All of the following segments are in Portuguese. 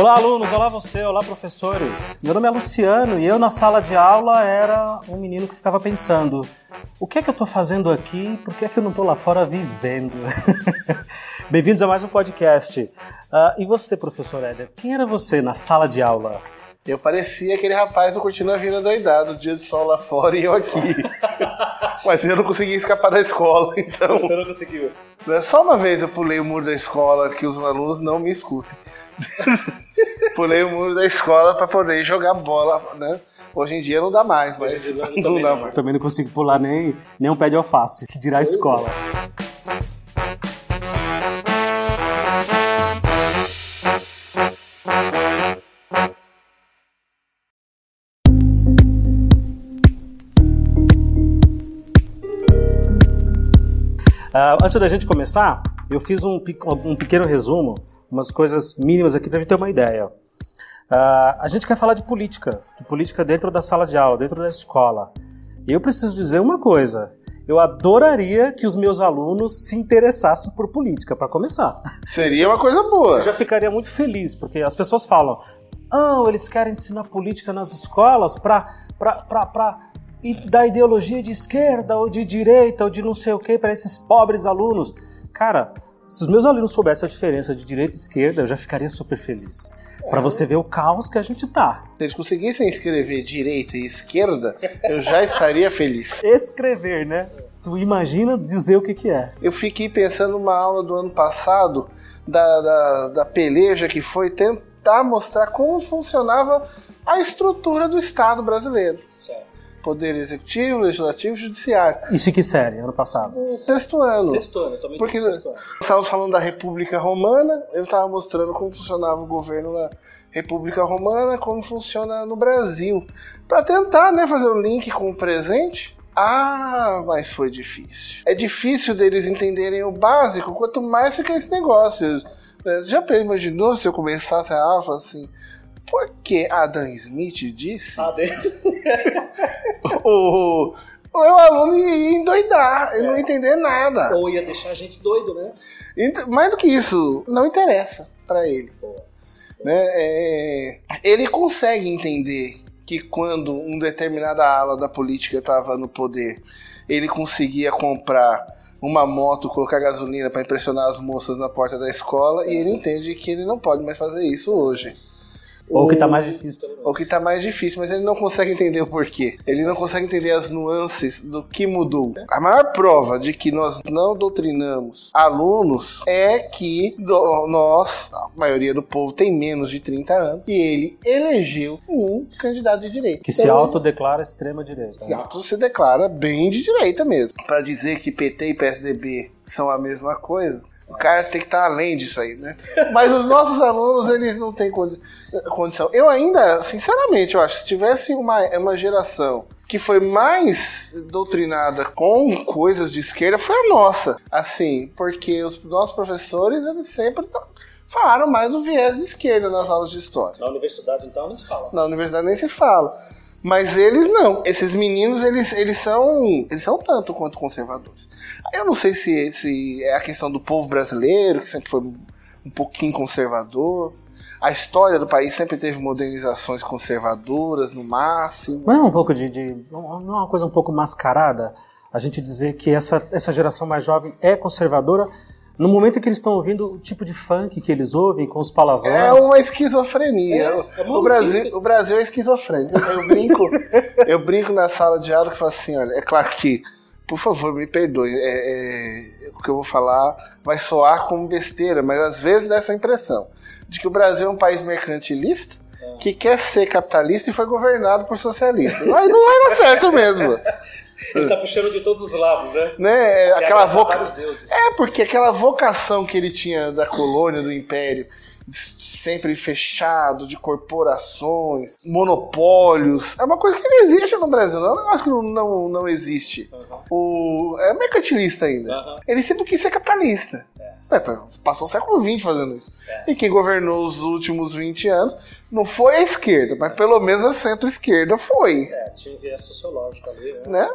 Olá, alunos, olá você, olá, professores. Meu nome é Luciano e eu na sala de aula era um menino que ficava pensando: o que é que eu estou fazendo aqui? Por que é que eu não estou lá fora vivendo? Bem-vindos a mais um podcast. Uh, e você, professor Éder, quem era você na sala de aula? Eu parecia aquele rapaz do Curtindo a Vida doidado, dia de sol lá fora e eu aqui. Mas eu não consegui escapar da escola, então. Você não conseguiu? Só uma vez eu pulei o muro da escola que os alunos não me escutem. Pulei o muro da escola para poder jogar bola, né? Hoje em dia não dá mais, mas não, não dá mais. Também não consigo pular nem, nem um pé de alface, que dirá a escola. Uh, antes da gente começar, eu fiz um, um pequeno resumo umas coisas mínimas aqui para a gente ter uma ideia. Uh, a gente quer falar de política, de política dentro da sala de aula, dentro da escola. E eu preciso dizer uma coisa. Eu adoraria que os meus alunos se interessassem por política, para começar. Seria uma coisa boa. Eu já ficaria muito feliz, porque as pessoas falam: ah, eles querem ensinar política nas escolas para da ideologia de esquerda ou de direita ou de não sei o que para esses pobres alunos. Cara, se os meus alunos soubessem a diferença de direita e esquerda, eu já ficaria super feliz. É. Para você ver o caos que a gente tá. Se eles conseguissem escrever direita e esquerda, eu já estaria feliz. Escrever, né? Tu imagina dizer o que, que é. Eu fiquei pensando numa aula do ano passado da, da, da peleja que foi tentar mostrar como funcionava a estrutura do Estado brasileiro. Poder Executivo, Legislativo e Judiciário. Isso em que série? Ano passado? No sexto ano. Sexto ano, também Porque sexto ano. estávamos falando da República Romana, eu estava mostrando como funcionava o governo na República Romana, como funciona no Brasil. Para tentar né, fazer o link com o presente. Ah, mas foi difícil. É difícil deles entenderem o básico, quanto mais fica esse negócio. Você já imaginou se eu começasse a aula assim? Porque Adam Smith disse. Adam. o, o meu aluno ia endoidar, ele é. não ia entender nada. Ou ia deixar a gente doido, né? Mais do que isso, não interessa para ele. Né? É, ele consegue entender que quando um determinada ala da política estava no poder, ele conseguia comprar uma moto, colocar gasolina para impressionar as moças na porta da escola, e ele entende que ele não pode mais fazer isso hoje. Ou que tá mais difícil. Ou que tá mais difícil, mas ele não consegue entender o porquê. Ele não consegue entender as nuances do que mudou. A maior prova de que nós não doutrinamos alunos é que nós, a maioria do povo tem menos de 30 anos, e ele elegeu um candidato de direita. Que então, se autodeclara extrema direita. Que auto se declara bem de direita mesmo. Para dizer que PT e PSDB são a mesma coisa, o cara tem que estar além disso aí, né? Mas os nossos alunos, eles não têm condição. Eu ainda, sinceramente, eu acho, se tivesse uma, uma geração que foi mais doutrinada com coisas de esquerda foi a nossa. Assim, porque os nossos professores, eles sempre falaram mais o viés de esquerda nas aulas de história. Na universidade, então, nem se fala. Na universidade nem se fala. Mas eles não. Esses meninos, eles, eles são eles são tanto quanto conservadores. Eu não sei se, se é a questão do povo brasileiro, que sempre foi um pouquinho conservador. A história do país sempre teve modernizações conservadoras, no máximo. Não é um pouco de, de. Não é uma coisa um pouco mascarada a gente dizer que essa, essa geração mais jovem é conservadora no momento em que eles estão ouvindo o tipo de funk que eles ouvem, com os palavrões. É uma esquizofrenia. É, é o, Brasil, o Brasil é esquizofrênico. Eu brinco, eu brinco na sala de aula que falo assim, olha, é claro que, por favor, me perdoe, é, é, o que eu vou falar vai soar como besteira, mas às vezes dá essa impressão de que o Brasil é um país mercantilista que quer ser capitalista e foi governado por socialistas. Mas não vai dar certo mesmo. Ele tá puxando de todos os lados, né? né? É, aquela voca... É, porque aquela vocação que ele tinha da colônia, do império, sempre fechado, de corporações, monopólios. É uma coisa que não existe no Brasil, não é um negócio que não, não, não existe. Uhum. O, é mercantilista ainda. Uhum. Ele sempre quis ser capitalista. É. É, passou o século XX fazendo isso. É. E quem governou os últimos 20 anos Não foi a esquerda, mas pelo menos a centro-esquerda foi. É, tinha viés sociológico ali, né? né?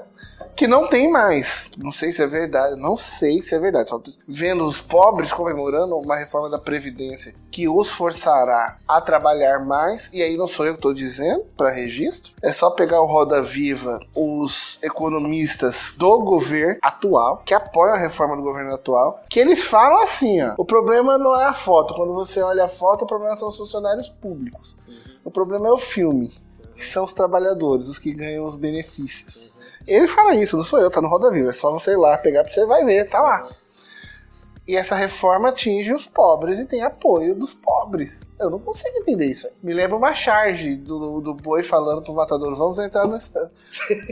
Que não tem mais. Não sei se é verdade, não sei se é verdade. Só vendo os pobres comemorando uma reforma da Previdência que os forçará a trabalhar mais. E aí não sou eu que estou dizendo, para registro. É só pegar o Roda Viva, os economistas do governo atual, que apoiam a reforma do governo atual, que eles falam assim: ó, o problema não é a foto. Quando você olha a foto, o problema são os funcionários públicos. O problema é o filme, que são os trabalhadores, os que ganham os benefícios. Ele fala isso, não sou eu, tá no Roda Viva. É só você ir lá pegar pra você vai ver, tá lá. E essa reforma atinge os pobres e tem apoio dos pobres. Eu não consigo entender isso. Me lembra uma charge do, do boi falando pro matador: vamos entrar no estádio.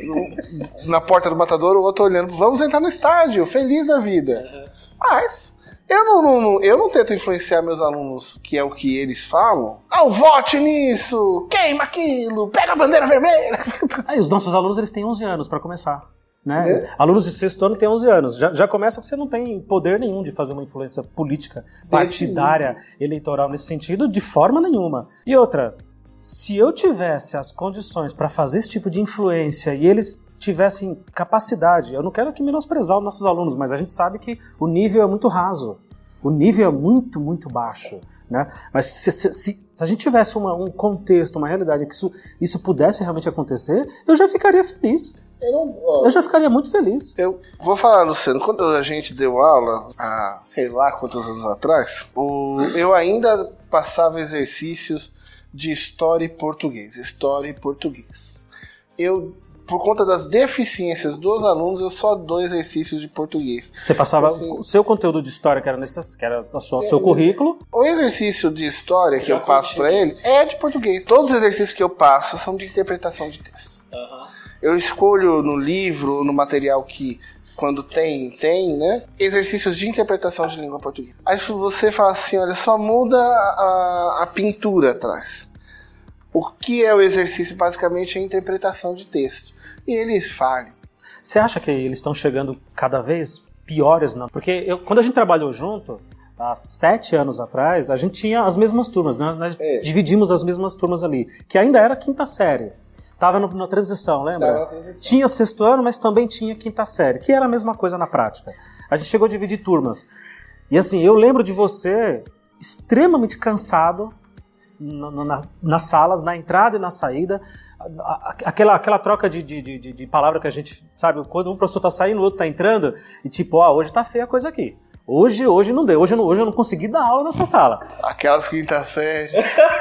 na porta do matador, o outro olhando: vamos entrar no estádio, feliz da vida. Mas eu não, não, eu não tento influenciar meus alunos, que é o que eles falam. Ah, vote nisso, queima aquilo, pega a bandeira vermelha. Aí, os nossos alunos eles têm 11 anos para começar. Né? É. Alunos de sexto ano têm 11 anos. Já, já começa que você não tem poder nenhum de fazer uma influência política, partidária, eleitoral nesse sentido, de forma nenhuma. E outra, se eu tivesse as condições para fazer esse tipo de influência e eles tivessem capacidade, eu não quero aqui menosprezar os nossos alunos, mas a gente sabe que o nível é muito raso, o nível é muito, muito baixo. Né? Mas se, se, se, se a gente tivesse uma, um contexto, uma realidade que isso, isso pudesse realmente acontecer, eu já ficaria feliz. Eu, não, ó, eu, já ficaria muito feliz. Eu vou falar, Luciano, quando a gente deu aula, há sei lá quantos anos atrás, o, eu ainda passava exercícios de história e português. História e português. Eu por conta das deficiências dos alunos, eu só dou exercícios de português. Você passava assim, o seu conteúdo de história, que era, nesse, que era o seu, é, seu currículo? O exercício de história que eu, eu passo para ele é de português. Todos os exercícios que eu passo são de interpretação de texto. Uhum. Eu escolho no livro, no material que quando tem, tem, né? Exercícios de interpretação de língua portuguesa. Aí você fala assim, olha, só muda a, a pintura atrás. O que é o exercício? Basicamente é a interpretação de texto. E eles falham. Você acha que eles estão chegando cada vez piores? Não? Porque eu, quando a gente trabalhou junto, há sete anos atrás, a gente tinha as mesmas turmas, né? nós é. dividimos as mesmas turmas ali, que ainda era quinta série. Tava no, na transição, lembra? Transição. Tinha sexto ano, mas também tinha quinta série, que era a mesma coisa na prática. A gente chegou a dividir turmas. E assim, eu lembro de você extremamente cansado na, na, nas salas, na entrada e na saída, aquela, aquela troca de, de, de, de palavra que a gente sabe, quando um professor está saindo, o outro está entrando, e tipo, ó, hoje tá feia a coisa aqui. Hoje, hoje não deu, hoje eu não, hoje eu não consegui dar aula nessa sala. Aquelas quinta série.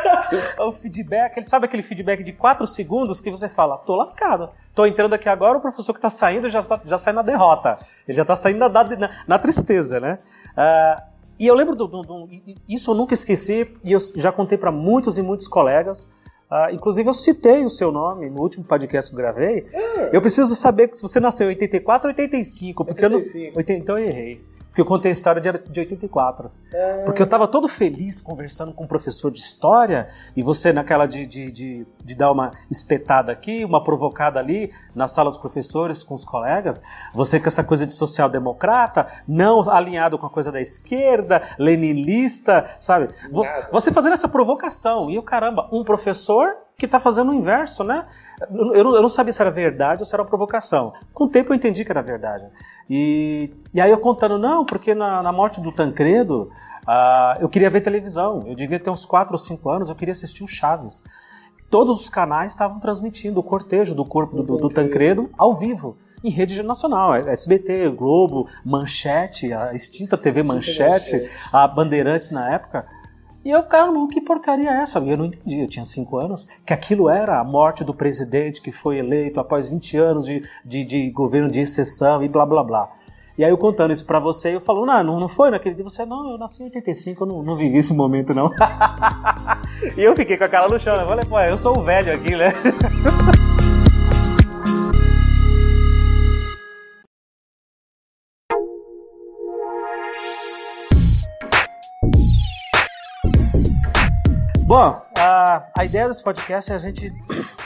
o feedback, sabe aquele feedback de 4 segundos que você fala, tô lascado. Tô entrando aqui agora, o professor que tá saindo já, já sai na derrota. Ele já tá saindo na, na, na tristeza, né? Uh, e eu lembro do, do, do, isso eu nunca esqueci e eu já contei para muitos e muitos colegas. Uh, inclusive eu citei o seu nome no último podcast que eu gravei. Ah. Eu preciso saber se você nasceu em 84 ou 85, porque 85. eu não, então eu errei. Porque eu contei a história de, de 84. É... Porque eu estava todo feliz conversando com um professor de história e você naquela de, de, de, de, dar uma espetada aqui, uma provocada ali, na sala dos professores com os colegas. Você com essa coisa de social-democrata, não alinhado com a coisa da esquerda, leninista, sabe? Nada. Você fazendo essa provocação. E o caramba, um professor que está fazendo o inverso, né? Eu não, eu não, sabia se era verdade ou se era uma provocação. Com o tempo eu entendi que era verdade. E, e aí eu contando, não, porque na, na morte do Tancredo uh, eu queria ver televisão. Eu devia ter uns 4 ou 5 anos, eu queria assistir o Chaves. Todos os canais estavam transmitindo o cortejo do corpo do, do, do Tancredo ao vivo em rede nacional, SBT, Globo, Manchete, a extinta TV Manchete, a Bandeirantes na época. E eu, cara, que porcaria é essa? Eu não entendi, eu tinha cinco anos, que aquilo era a morte do presidente que foi eleito após 20 anos de, de, de governo de exceção e blá blá blá. E aí eu contando isso pra você, eu falo, não, não, não foi naquele dia. Você, não, eu nasci em 85, eu não, não vivi esse momento, não. e eu fiquei com a cara no chão, né? Eu falei, pô, eu sou o velho aqui, né? Bom, a, a ideia desse podcast é a gente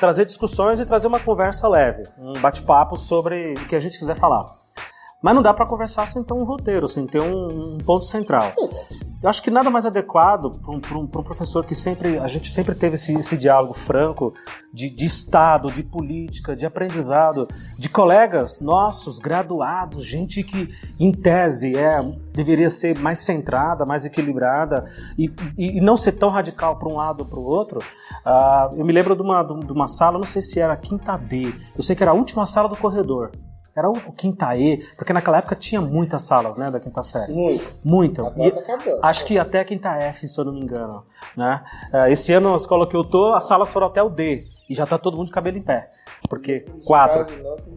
trazer discussões e trazer uma conversa leve, um bate-papo sobre o que a gente quiser falar. Mas não dá para conversar sem ter um roteiro, sem ter um, um ponto central. Eu acho que nada mais adequado para um, um, um, professor que sempre a gente sempre teve esse, esse diálogo franco de, de, Estado, de política, de aprendizado, de colegas nossos, graduados, gente que em tese é deveria ser mais centrada, mais equilibrada e, e, e não ser tão radical para um lado ou para o outro. Uh, eu me lembro de uma, de uma sala, não sei se era a quinta D, eu sei que era a última sala do corredor. Era o, quinta E, porque naquela época tinha muitas salas, né, da quinta série. Muito. Muito. acho que até a quinta F, se eu não me engano. Né? Uh, esse ano, na escola que eu tô, as salas foram até o D. E já tá todo mundo de cabelo em pé. Porque quatro.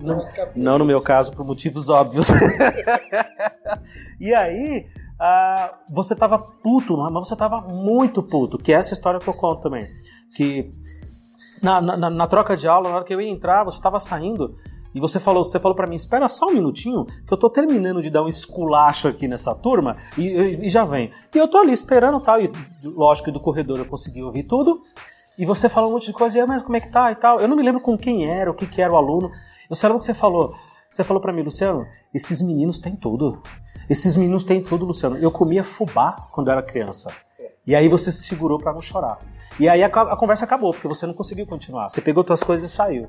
Não, não, não, no meu caso, por motivos óbvios. e aí, uh, você tava puto, mas você tava muito puto. Que é essa história que eu conto também. Que na, na, na troca de aula, na hora que eu ia entrar, você tava saindo e você falou, você falou para mim, espera só um minutinho, que eu tô terminando de dar um esculacho aqui nessa turma e, e, e já vem. E eu tô ali esperando tal, e lógico do corredor eu consegui ouvir tudo. E você falou um monte de coisa, e aí, mas como é que tá e tal. Eu não me lembro com quem era, o que, que era o aluno. Eu sei lembro que você falou. Você falou para mim, Luciano, esses meninos têm tudo. Esses meninos têm tudo, Luciano. Eu comia fubá quando eu era criança. E aí você se segurou para não chorar. E aí a, a, conversa acabou, porque você não conseguiu continuar. Você pegou suas coisas e saiu.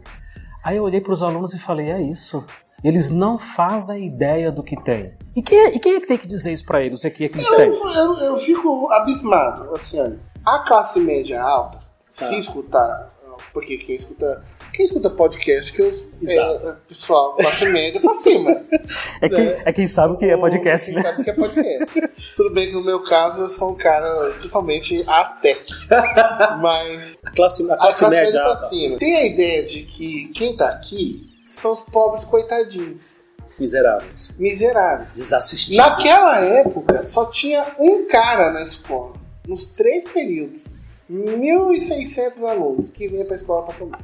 Aí eu olhei para os alunos e falei: é isso. Eles não fazem ideia do que tem. E quem é, e quem é que tem que dizer isso para eles? Que é que eles têm? Eu, eu, eu, fico abismado. Assim, a classe média alta, tá. se escutar, porque quem escuta quem escuta podcast que eu, Exato. é, pessoal, classe média pra cima. É quem, né? é quem sabe o que é podcast, quem né? sabe o que é podcast. Tudo bem que no meu caso eu sou um cara totalmente até. Mas. A classe, a classe, a classe média, média pra cima. Tem a ideia de que quem tá aqui são os pobres coitadinhos. Miseráveis. Miseráveis. Desassistidos. Naquela época, só tinha um cara na escola, nos três períodos. 1.600 alunos que vinham pra escola pra comer.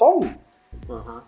Só um. Uhum.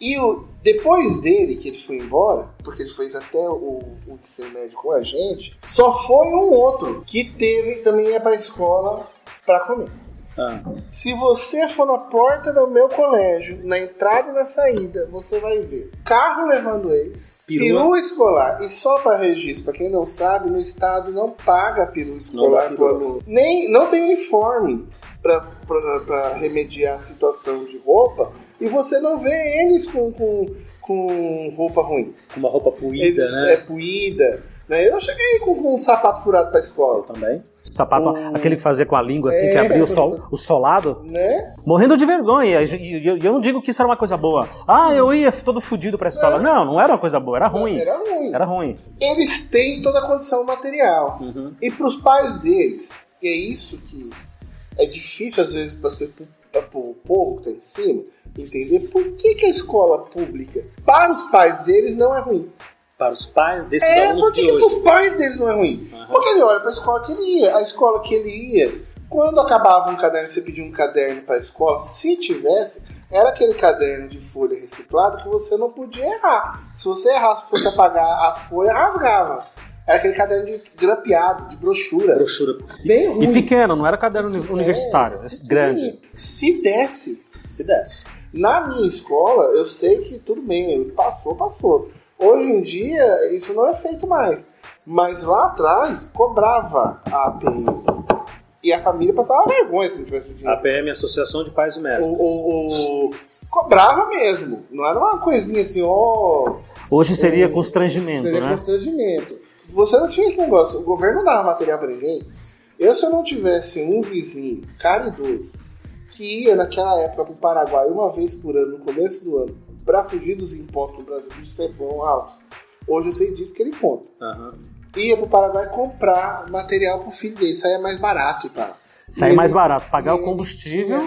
E o, depois dele, que ele foi embora, porque ele fez até o, o ensino médio com a gente, só foi um outro que teve também ia pra escola para comer. Ah. Se você for na porta do meu colégio, na entrada e na saída, você vai ver carro levando eles, peru escolar. E só para registro, para quem não sabe, no estado não paga peru escolar pro aluno. Nem, não tem uniforme para remediar a situação de roupa e você não vê eles com, com, com roupa ruim. Com uma roupa puída, eles, né? É, puída. Né? Eu cheguei com, com um sapato furado pra escola. Eu também. Sapato, um... aquele que fazia com a língua assim, é, que abria o, sol, o solado. Né? Morrendo de vergonha. E eu, eu, não digo que isso era uma coisa boa. Ah, eu ia todo fudido pra escola. Não, não era uma coisa boa, era ruim. Era ruim. Era ruim. Eles têm toda a condição material. Uhum. E pros pais deles, é isso que é difícil às vezes para o povo que está em cima entender por que, que a escola pública, para os pais deles, não é ruim. Para os pais desses é, alunos de hoje. É, porque os pais deles não é ruim. Uhum. Porque ele olha para a escola que ele ia. A escola que ele ia, quando acabava um caderno, você pedia um caderno para a escola, se tivesse, era aquele caderno de folha reciclado que você não podia errar. Se você errasse, fosse apagar a folha, rasgava. Era aquele caderno de grampeado, de brochura. Brochura. Bem ruim. E pequeno, não era caderno é, universitário, é grande. Se desse. Se desse. Na minha escola, eu sei que tudo bem, passou, passou. Hoje em dia, isso não é feito mais. Mas lá atrás, cobrava a APM. E a família passava vergonha se não tivesse dinheiro. APM, Associação de Pais e Mestres. O, o, o... Cobrava mesmo. Não era uma coisinha assim, ó... Oh, Hoje seria constrangimento, seria né? Seria constrangimento você não tinha esse negócio. O governo não dava material para ninguém. Eu, se eu não tivesse um vizinho caridoso que ia naquela época para o Paraguai uma vez por ano, no começo do ano, para fugir dos impostos do Brasil, que sempre foram altos, hoje eu sei disso que ele conta. Uhum. Ia para o Paraguai comprar material para o filho dele, saia mais barato e tal. Sair mais barato, pagar o combustível,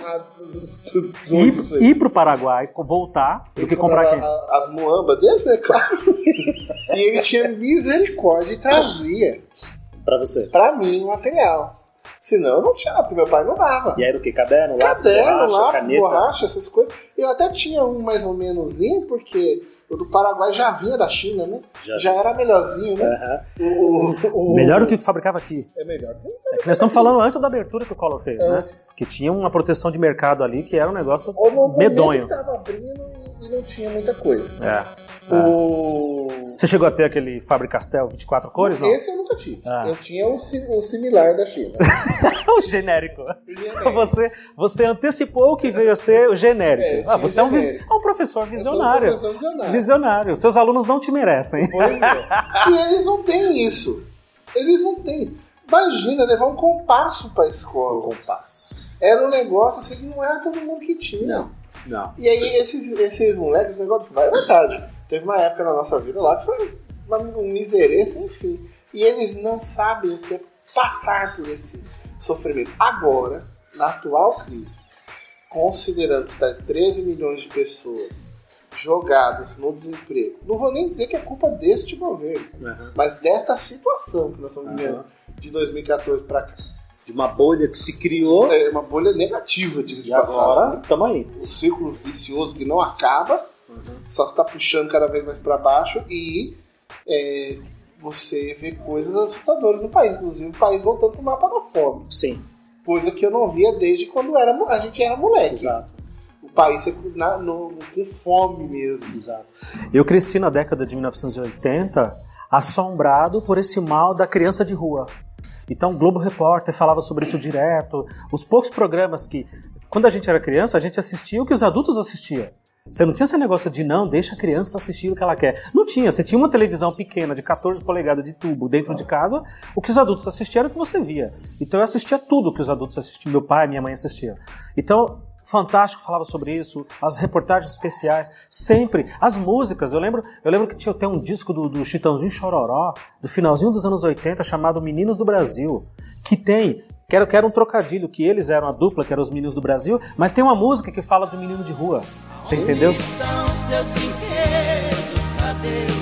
ir, ir pro Paraguai, voltar, do que comprar aqui. As muambas dele, né, claro. e ele tinha misericórdia e trazia. Pra você? Pra mim, o material. Senão eu não tinha, porque meu pai não dava. E era o que? Caderno, lápis, Caderno, borracha, lápis, caneta? borracha, essas coisas. Eu até tinha um mais ou menos, porque o do Paraguai já vinha da China, né? Já, já era melhorzinho, né? Uhum. O, o, melhor do que o que fabricava aqui. É melhor. É que nós estamos falando antes da abertura que o Collor fez, né? antes. né? Que tinha uma proteção de mercado ali que era um negócio Ou no medonho. que tava abrindo e não tinha muita coisa. É. O... Você chegou a ter aquele Faber-Castell 24 cores, não? Esse eu nunca tive. Ah. Eu tinha um, um, similar da China. o genérico. genérico. Você, você antecipou o que veio a ser o genérico. É, ah, você é um, é um, professor visionário. Um professor visionário. Visionário. Seus alunos não te merecem. Pois é. e eles não têm isso. Eles não têm. Imagina levar um compasso pra escola. Um compasso. Era um negócio assim que não era todo mundo que tinha. Não. não. E aí esses, esses moleques, o negócio vai verdade Teve uma época na nossa vida lá que foi um miserê sem fim. E eles não sabem o que é passar por esse sofrimento. Agora, na atual crise, considerando que tá 13 milhões de pessoas jogados no desemprego, não vou nem dizer que é culpa deste governo, uhum. mas desta situação que nós estamos vivendo uhum. De 2014 para cá. De uma bolha que se criou. É uma bolha negativa, diga de passagem. Agora, estamos aí. O círculo vicioso que não acaba Uhum. Só que tá puxando cada vez mais para baixo e é, você vê coisas assustadoras no país, inclusive o país voltando pro mapa da fome. Sim. Coisa que eu não via desde quando era, a gente era moleque. Exato. O país na, no, com fome mesmo. Exato. Eu cresci na década de 1980 assombrado por esse mal da criança de rua. Então, o Globo Repórter falava sobre isso direto. Os poucos programas que, quando a gente era criança, a gente assistia o que os adultos assistiam. Você não tinha esse negócio de não, deixa a criança assistir o que ela quer. Não tinha. Você tinha uma televisão pequena de 14 polegadas de tubo dentro de casa, o que os adultos assistiam era o que você via. Então eu assistia tudo que os adultos assistiam, meu pai minha mãe assistiam. Então, Fantástico falava sobre isso, as reportagens especiais, sempre, as músicas. Eu lembro, eu lembro que tinha até um disco do, do Chitãozinho Chororó, do finalzinho dos anos 80, chamado Meninos do Brasil, que tem Quero, quero um trocadilho, que eles eram a dupla, que eram os meninos do Brasil, mas tem uma música que fala do menino de rua. Você entendeu? Onde estão seus brinquedos? Cadê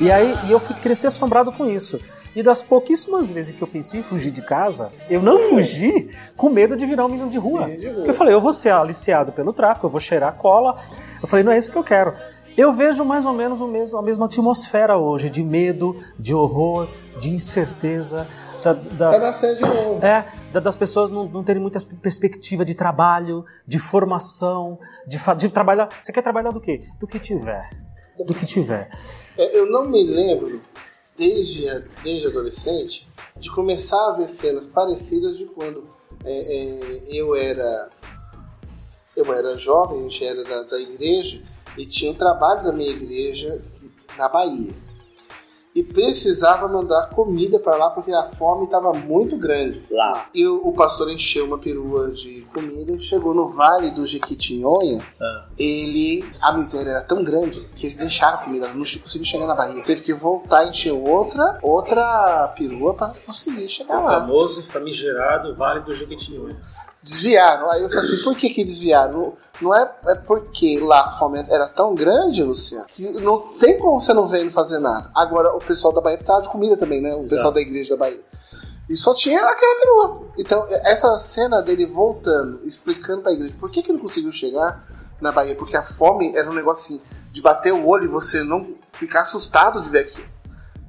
E aí e eu fui crescer assombrado com isso. E das pouquíssimas vezes que eu pensei em fugir de casa, eu não fugi com medo de virar um menino de rua. Porque eu falei, eu vou ser aliciado pelo tráfico, eu vou cheirar cola. Eu falei, não é isso que eu quero. Eu vejo mais ou menos o mesmo, a mesma atmosfera hoje, de medo, de horror, de incerteza. Da, da, tá nascendo de novo. É, da, das pessoas não, não terem muita perspectiva de trabalho, de formação, de, de trabalhar. Você quer trabalhar do quê? Do que tiver. Do que tiver. É, eu não me lembro, desde, desde adolescente, de começar a ver cenas parecidas de quando é, é, eu era eu era jovem, a gente era da, da igreja e tinha um trabalho da minha igreja na Bahia e precisava mandar comida para lá porque a fome estava muito grande. Lá. E o, o, pastor encheu uma perua de comida e chegou no vale do Jequitinhonha. Ah. Ele. A miséria era tão grande que eles deixaram a comida, não conseguiu chegar na Bahia. Teve que voltar e encher outra, outra perua para conseguir chegar o lá. O famoso famigerado Vale do Jequitinhonha desviaram. Aí eu falei assim, por que que desviaram? Não é, é porque lá a fome era tão grande, Luciano, que não tem como você não ver ele fazer nada. Agora, o pessoal da Bahia precisava de comida também, né? O Exato. pessoal da igreja da Bahia. E só tinha aquela perua. Então, essa cena dele voltando, explicando pra igreja por que, que ele conseguiu chegar na Bahia, porque a fome era um negócio assim, de bater o olho e você não ficar assustado de ver aquilo.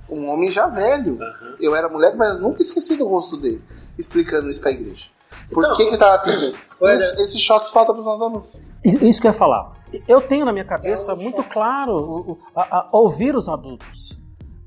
Um homem já velho. Uhum. Eu era mulher, mas nunca esqueci do rosto dele, explicando isso pra igreja. Por então, que que tava pedindo? Esse, esse, choque falta para os nossos alunos. Isso que eu ia falar. Eu tenho na minha cabeça é um muito choque. claro a, a, ouvir os adultos,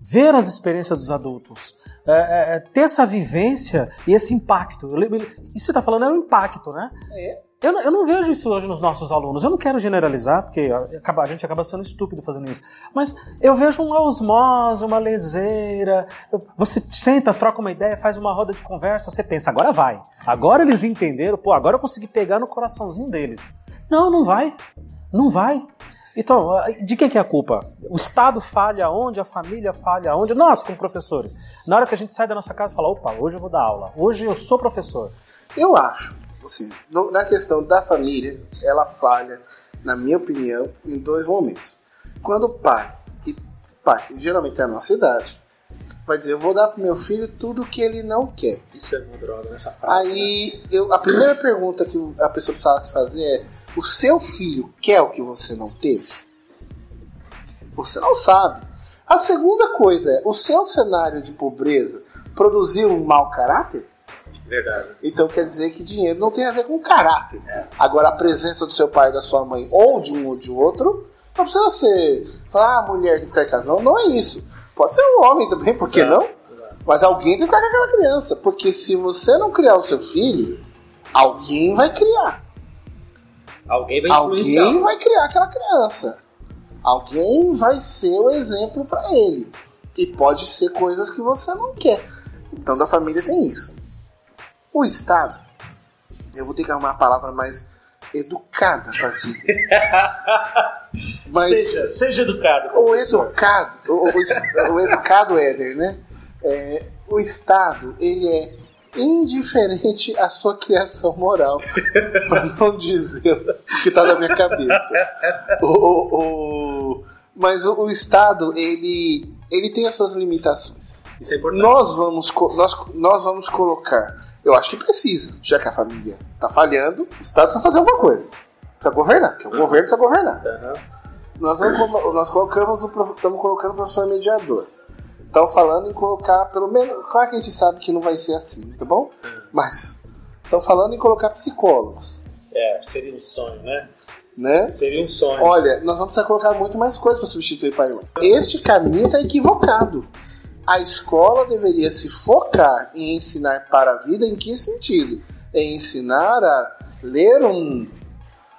ver as experiências dos adultos, é, é, é ter essa vivência e esse impacto. Isso que você está falando é um impacto, né? É. Eu, eu não vejo isso hoje nos nossos alunos. Eu não quero generalizar, porque a, gente acaba sendo estúpido fazendo isso. Mas eu vejo uma osmose, uma leseira. Você senta, troca uma ideia, faz uma roda de conversa, você pensa, agora vai. Agora eles entenderam, pô, agora eu consegui pegar no coraçãozinho deles. Não, não vai. Não vai. Então, de quem que é a culpa? O Estado falha onde? A família falha onde? Nós, como professores. Na hora que a gente sai da nossa casa e fala, opa, hoje eu vou dar aula. Hoje eu sou professor. Eu acho Assim, no, na questão da família, ela falha, na minha opinião, em dois momentos. Quando o pai pai, que geralmente é a nossa idade, vai dizer: Eu vou dar pro meu filho tudo que ele não quer. Isso é uma droga nessa frase. né? Aí, eu, a primeira pergunta que a pessoa precisava se fazer é: O seu filho quer o que você não teve? Você não sabe. A segunda coisa é: O seu cenário de pobreza produziu um mau caráter? Verdade. Então quer dizer que dinheiro não tem a ver com caráter. Agora, a presença do seu pai da sua mãe, ou de um ou de outro, não precisa ser. Falar, ah, a mulher tem que ficar em casa. Não, não é isso. Pode ser um homem também, por que não? Mas alguém tem que ficar com aquela criança. Porque se você não criar o seu filho, alguém vai criar. Alguém vai influenciar. Alguém vai criar aquela criança. Alguém vai ser o exemplo para ele. E pode ser coisas que você não quer. Então, da família tem isso. O Estado, eu vou ter que arrumar uma palavra mais educada para dizer. Mas Seja, seja educado. o educado, o, o, o educado Éder, né? É, o Estado, ele é indiferente à sua criação moral, para não dizer o que está na minha cabeça. O, o- mas o, Estado, ele, ele tem as suas limitações. Isso é importante. Nós vamos, nós, nós vamos colocar, eu acho que precisa, já que a família está falhando, o Estado precisa fazer alguma coisa. Precisa governar, porque o governo precisa governar. Aham. Nós, vamos, nós colocamos o estamos colocando o professor mediador. Estão falando em colocar, pelo menos. Claro que a gente sabe que não vai ser assim, tá bom? Mas estão falando em colocar psicólogos, É, seria um sonho, né? né? Seria um sonho. Olha, nós vamos precisar colocar muito mais coisas para substituir pai e mãe. Este caminho está equivocado. A escola deveria se focar em ensinar para a vida em que sentido? Em ensinar a ler o mundo,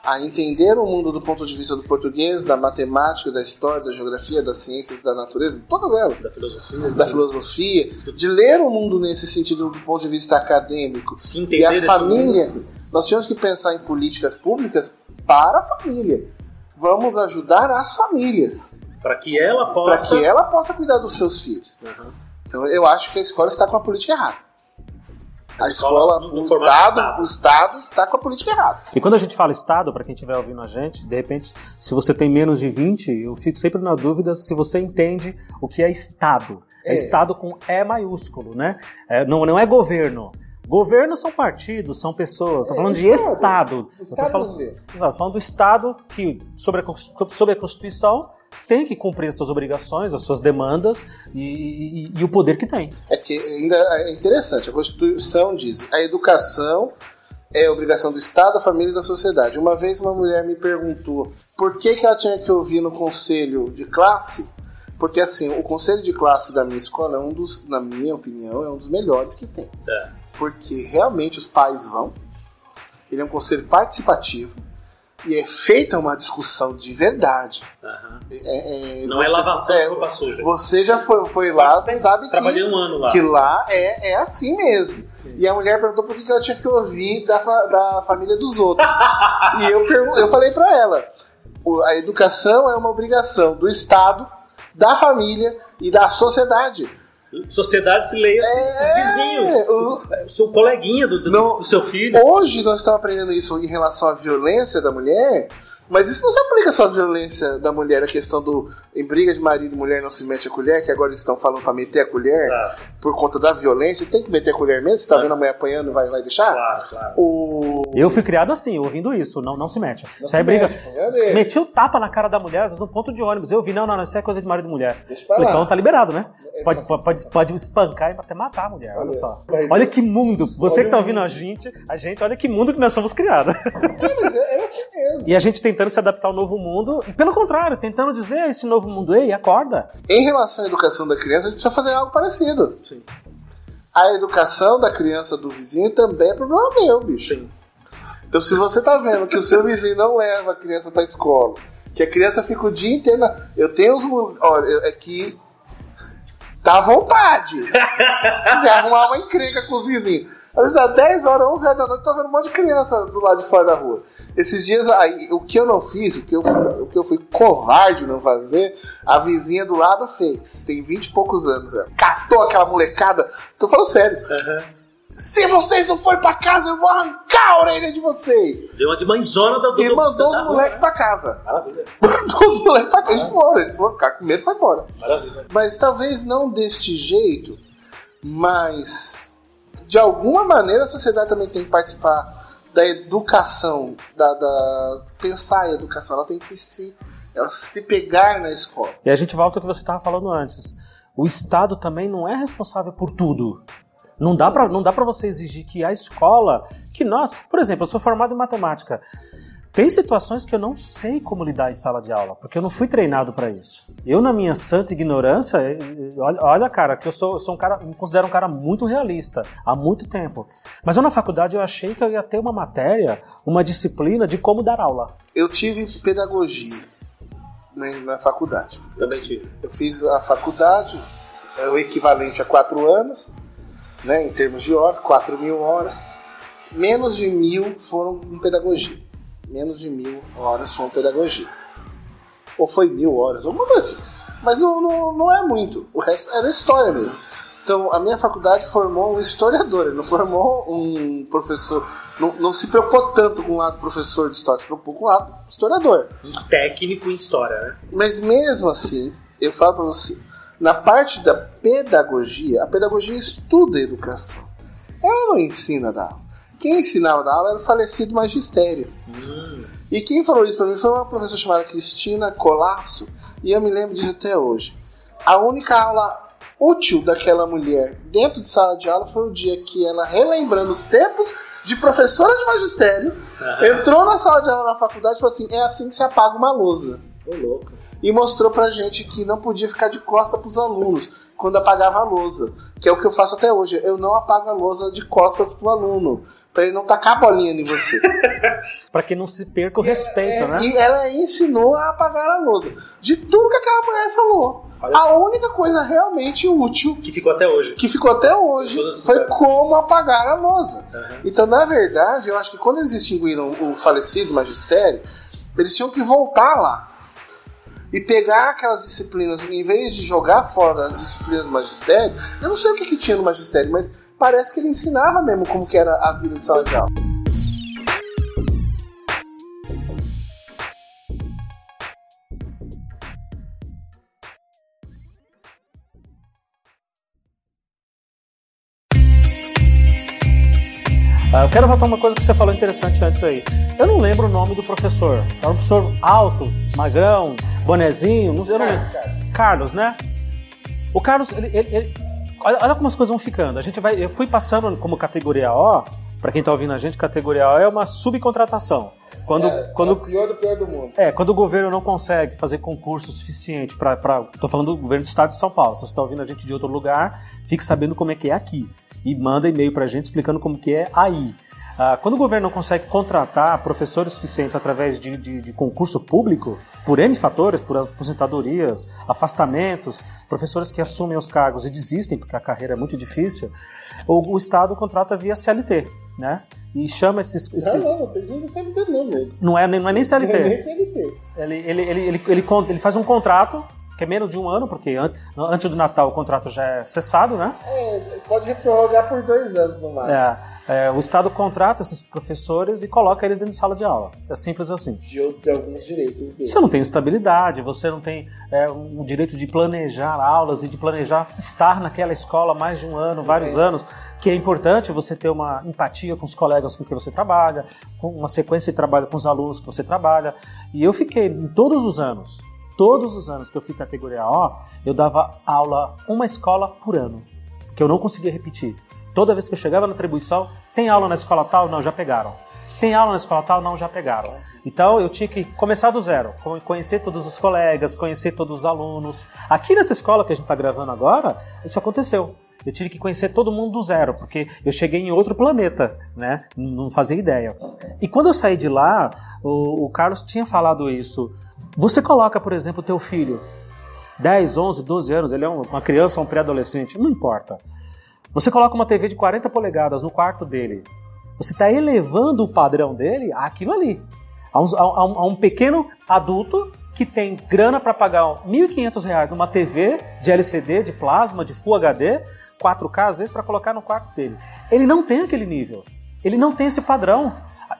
a entender o mundo do ponto de vista do português, da matemática, da história, da geografia, das ciências, da natureza, todas elas Da filosofia. da filosofia, de ler o mundo nesse sentido do ponto de vista acadêmico. Se E a família, mundo. nós tínhamos que pensar em políticas públicas para a família. Vamos ajudar as famílias, Para que ela para possa. que ela possa cuidar dos seus filhos. Aham. Então eu acho que a escola está com a política errada. A A escola, escola o, estado, Estado. o Estado está com a política errada. E quando a gente fala Estado, para quem estiver ouvindo a gente, de repente, se você tem menos de 20, eu fico sempre na dúvida se você entende o que é Estado. É, É. Estado com E maiúsculo, né? É, não, não é governo. Governo são partidos, são pessoas. Estou É, falando de Estado. Estado falando. Exato, falando do Estado que, sobre a, sobre a Constituição, tem que cumprir as suas obrigações, as suas demandas e, e- e o poder que tem. É que ainda é interessante, a Constituição diz a educação é obrigação do Estado, da família e da sociedade. Uma vez uma mulher me perguntou por que, que ela tinha que ouvir no conselho de classe, porque assim, o conselho de classe da minha escola é um dos, na minha opinião, é um dos melhores que tem. É. Porque realmente os pais vão, ele é um conselho participativo e é feita uma discussão de verdade. Aham. É- é- Não é você- lavação é, roupa suja. Você já foi, foi lá, sabe que um ano lá. que lá é, é assim mesmo. E a mulher perguntou por que ela tinha que ouvir da, da família dos outros. e eu, eu falei pra ela: a educação é uma obrigação do Estado, da família e da sociedade. Sociedade se leia É, os vizinhos. o- O seu coleguinha do, do- Não. do seu filho. Hoje nós estamos aprendendo isso em relação à violência da mulher, mas isso não se aplica só à violência da mulher, a questão do em briga de marido e mulher não se mete a colher, que agora eles estão falando pra meter a colher Exato. por conta da violência, tem que meter a colher mesmo, você tá vendo a mulher apanhando, vai, vai deixar? Claro, claro. O... Eu fui criado assim, ouvindo isso. Não, não se mete. Não Isso aí é se briga. mete. Meti o tapa na cara da mulher, às vezes no ponto de ônibus. Eu vi, não, não, não, isso é coisa de marido e mulher. Deixa pra Falei, lá. Então tá liberado, né? É, Pode, pode, pode, pode espancar e até matar a mulher, olha Olha, só. Olha que mundo. Você Olha que tá ouvindo a gente, a gente, olha que mundo que nós somos criados. Mas é, é E a gente tentando se adaptar ao novo mundo, e pelo contrário, tentando dizer a esse novo mundo, ei, acorda. Em relação à educação da criança, a gente precisa fazer algo parecido. Sim. A educação da criança do vizinho também é problema meu, bicho. Sim. Então, se você tá vendo que o seu vizinho não leva a criança pra escola, que a criança fica o dia inteiro. Na... Eu tenho os. Olha, é que. Dá vontade de arrumar uma encrenca com os vizinhos. Às vezes dá 10 horas, 11 horas da noite, tô vendo um monte de criança do lado de fora da rua. Esses dias, aí, o que eu não fiz, o que eu, fui, o que eu fui covarde não fazer, a vizinha do lado fez. Tem 20 e poucos anos. Ela. Catou aquela molecada. Tô falando sério. Aham. Se vocês não forem pra casa, eu vou arrancar a orelha de vocês. Deu uma de mãezona da E do- mandou da- os moleques pra casa. Maravilha. Mandou os moleques pra casa. Eles foram, eles foram ficar com medo e foi embora. Maravilha. Mas talvez não deste jeito, mas de alguma maneira a sociedade também tem que participar da educação, da, da- pensar em educação. Ela tem que se, ela se pegar na escola. E a gente volta ao que você estava falando antes. O Estado também não é responsável por tudo. Não dá pra, não dá para você exigir que a escola, que nós, por exemplo, eu sou formado em matemática. Tem situações que eu não sei como lidar em sala de aula, porque eu não fui treinado para isso. Eu, na minha santa ignorância, eh, eh, olha, cara, que eu sou, sou um cara, me considero um cara muito realista há muito tempo. Mas eu na faculdade eu achei que eu ia ter uma matéria, uma disciplina de como dar aula. Eu tive pedagogia né, na faculdade. Também tive. Eu fiz a faculdade, é o equivalente a quatro anos, né, em termos de horas, 4 mil horas. Menos de mil foram em pedagogia. Menos de mil horas em pedagogia. Ou foi mil horas, alguma coisa assim. Mas não, não, não é muito. O resto era história mesmo. Então, a minha faculdade formou um historiador, ele não formou um professor. Não, não se preocupou tanto com o lado professor de história, se preocupou com o lado historiador. Um técnico em história, né? Mas mesmo assim, eu falo pra você, na parte da pedagogia, a pedagogia estuda a educação. Ela não ensina a dar aula. Quem ensinava a dar aula era o falecido magistério. E quem falou isso pra mim foi uma professora chamada Cristina Colasso, e eu me lembro disso até hoje. A única aula útil daquela mulher dentro de sala de aula foi o dia que ela, relembrando os tempos de professora de magistério, entrou na sala de aula na faculdade e falou assim: é assim que se apaga uma lousa louco. e mostrou pra gente que não podia ficar de costa pros alunos quando apagava a lousa, que é o que eu faço até hoje. Eu não apago a lousa de costas pro aluno, pra ele não tacar a bolinha em você. Para que não se perca o respeito, né? E ela ensinou a apagar a lousa. De tudo que aquela mulher falou. Olha A única coisa realmente útil Que ficou até hoje. que ficou até hoje foi como apagar a lousa. Então, na verdade, eu acho que quando eles extinguiram o falecido magistério, eles tinham que voltar lá e pegar aquelas disciplinas, em vez de jogar fora as disciplinas do magistério, eu não sei o que, que tinha no magistério, mas parece que ele ensinava mesmo como que era a vida de sala de aula. Ah, eu quero voltar uma coisa que você falou interessante antes aí. Eu não lembro o nome do professor. Era um professor alto, magrão, bonezinho, não sei, eu não lembro. Carlos, né? O Carlos, ele, ele- ele- olha, olha como as coisas vão ficando. A gente vai, eu fui passando como categoria O. Para quem tá ouvindo a gente, categoria O é uma subcontratação. Quando, quando, pior do pior do mundo. é, quando o governo não consegue fazer concurso suficiente para. Tô falando do governo do estado de São Paulo. Se você está ouvindo a gente de outro lugar, fique sabendo como é que é aqui. E manda e-mail pra gente explicando como que é aí. Ah, quando o governo não consegue contratar professores suficientes através de, de- de concurso público, por N fatores, por aposentadorias, afastamentos, professores que assumem os cargos e desistem porque a carreira é muito difícil, o, o Estado contrata via CLT, né? E chama esses. esses- não tem dinheiro CLT não, velho. não, é, nem- não é nem CLT. CLT. Ele, ele, ele, ele, ele, ele faz um contrato, que é menos de um ano, porque an- antes do Natal o contrato já é cessado, né? É, pode reprorrogar por dois anos no máximo. É, é, o Estado contrata esses professores e coloca eles dentro de sala de aula. É simples assim. De, de alguns direitos dele. Você não tem estabilidade, você não tem é, um direito de planejar aulas e de planejar estar naquela escola mais de um ano, vários anos, que é importante você ter uma empatia com os colegas com quem você trabalha, com uma sequência de trabalho com os alunos que você trabalha. E eu fiquei, em todos os anos, todos os anos que eu fui categoria O, eu dava aula uma escola por ano, porque eu não conseguia repetir. Toda vez que eu chegava na atribuição, tem aula na escola tal? Não, já pegaram. Tem aula na escola tal? Não, já pegaram. Então eu tinha que começar do zero, co- conhecer todos os colegas, conhecer todos os alunos. Aqui nessa escola que a gente está gravando agora, isso aconteceu. Eu tive que conhecer todo mundo do zero, porque eu cheguei em outro planeta, né? Não fazia ideia. E quando eu saí de lá, o, o Carlos tinha falado isso. Você coloca, por exemplo, o teu filho, 10, 11, 12 anos, ele é um- uma criança ou um pré-adolescente, não importa. Você coloca uma TV de 40 polegadas no quarto dele. Você está elevando o padrão dele àquilo ali. A um, a a um pequeno adulto que tem grana para pagar 1.500 reais numa TV de LCD, de plasma, de Full HD, 4K, às vezes, para colocar no quarto dele. Ele não tem aquele nível. Ele não tem esse padrão.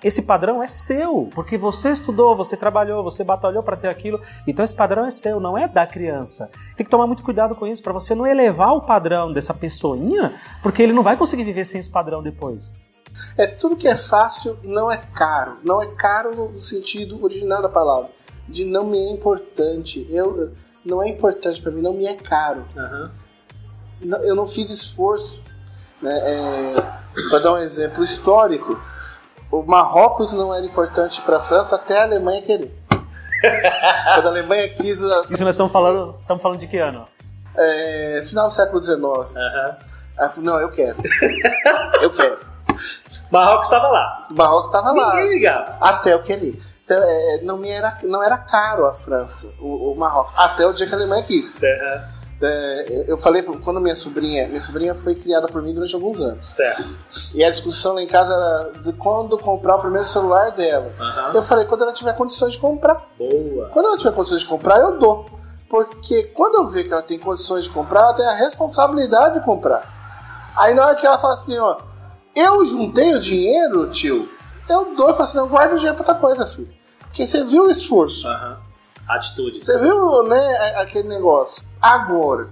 Esse padrão é seu, porque você estudou, você trabalhou, você batalhou para ter aquilo. Então esse padrão é seu, não é da criança. Tem que tomar muito cuidado com isso, para você não elevar o padrão dessa pessoinha, porque ele não vai conseguir viver sem esse padrão depois. É tudo que é fácil não é caro. Não é caro no sentido original da palavra. De não me é importante. Eu não é importante para mim, não me é caro. Aham. Não- eu não fiz esforço. Né? É, para dar um exemplo histórico, o Marrocos não era importante para a França até a Alemanha querer. Quando a Alemanha quis, a- Isso nós estamos falando, estamos falando de que ano? é, final do século XIX. Ela falou, não, eu quero. Eu quero. Marrocos estava lá. Marrocos estava lá. Ninguém ligava. Até eu querer. Então, é, não, me era, não era caro a França, o, o Marrocos. Até o dia que a Alemanha quis. Aham. É, eu falei, quando minha sobrinha, minha sobrinha foi criada por mim durante alguns anos. Certo. E a discussão lá em casa era de quando comprar o primeiro celular dela. Aham. Eu falei, quando ela tiver condições de comprar. Boa. Quando ela tiver condições de comprar, eu dou. Porque quando eu ver que ela tem condições de comprar, ela tem a responsabilidade de comprar. Aí na hora que ela fala assim, ó, eu juntei o dinheiro, tio, eu dou. Eu falo assim, não, guarda o dinheiro pra outra coisa, filho. Porque você viu o esforço. Aham. Atitude. Você viu, né, aquele negócio. Agora,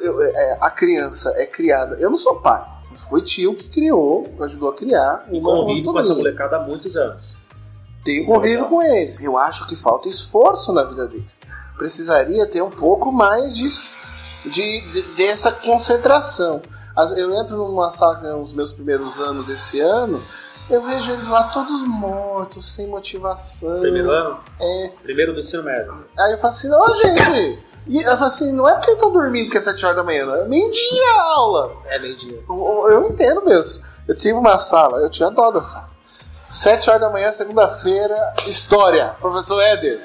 eu- é, a criança é criada. Eu não sou pai. Foi tio que criou, ajudou a criar. E convive com essa molecada há muitos anos. Tenho é convívio legal. com eles. Eu acho que falta esforço na vida deles. Precisaria ter um pouco mais de, de, de- dessa concentração. Eu entro numa sala que é meus primeiros anos esse ano, eu vejo eles lá todos mortos, sem motivação. Primeiro ano? É. Primeiro do ensino médio. Aí eu falo assim, ô gente! E eu falo assim, não é porque estão dormindo que é 7 horas da manhã, não. É meio-dia a aula. É meio-dia. Eu, eu entendo mesmo. Eu tive uma sala, eu tinha dó da sala. 7 horas da manhã, segunda-feira, história. Professor Éder.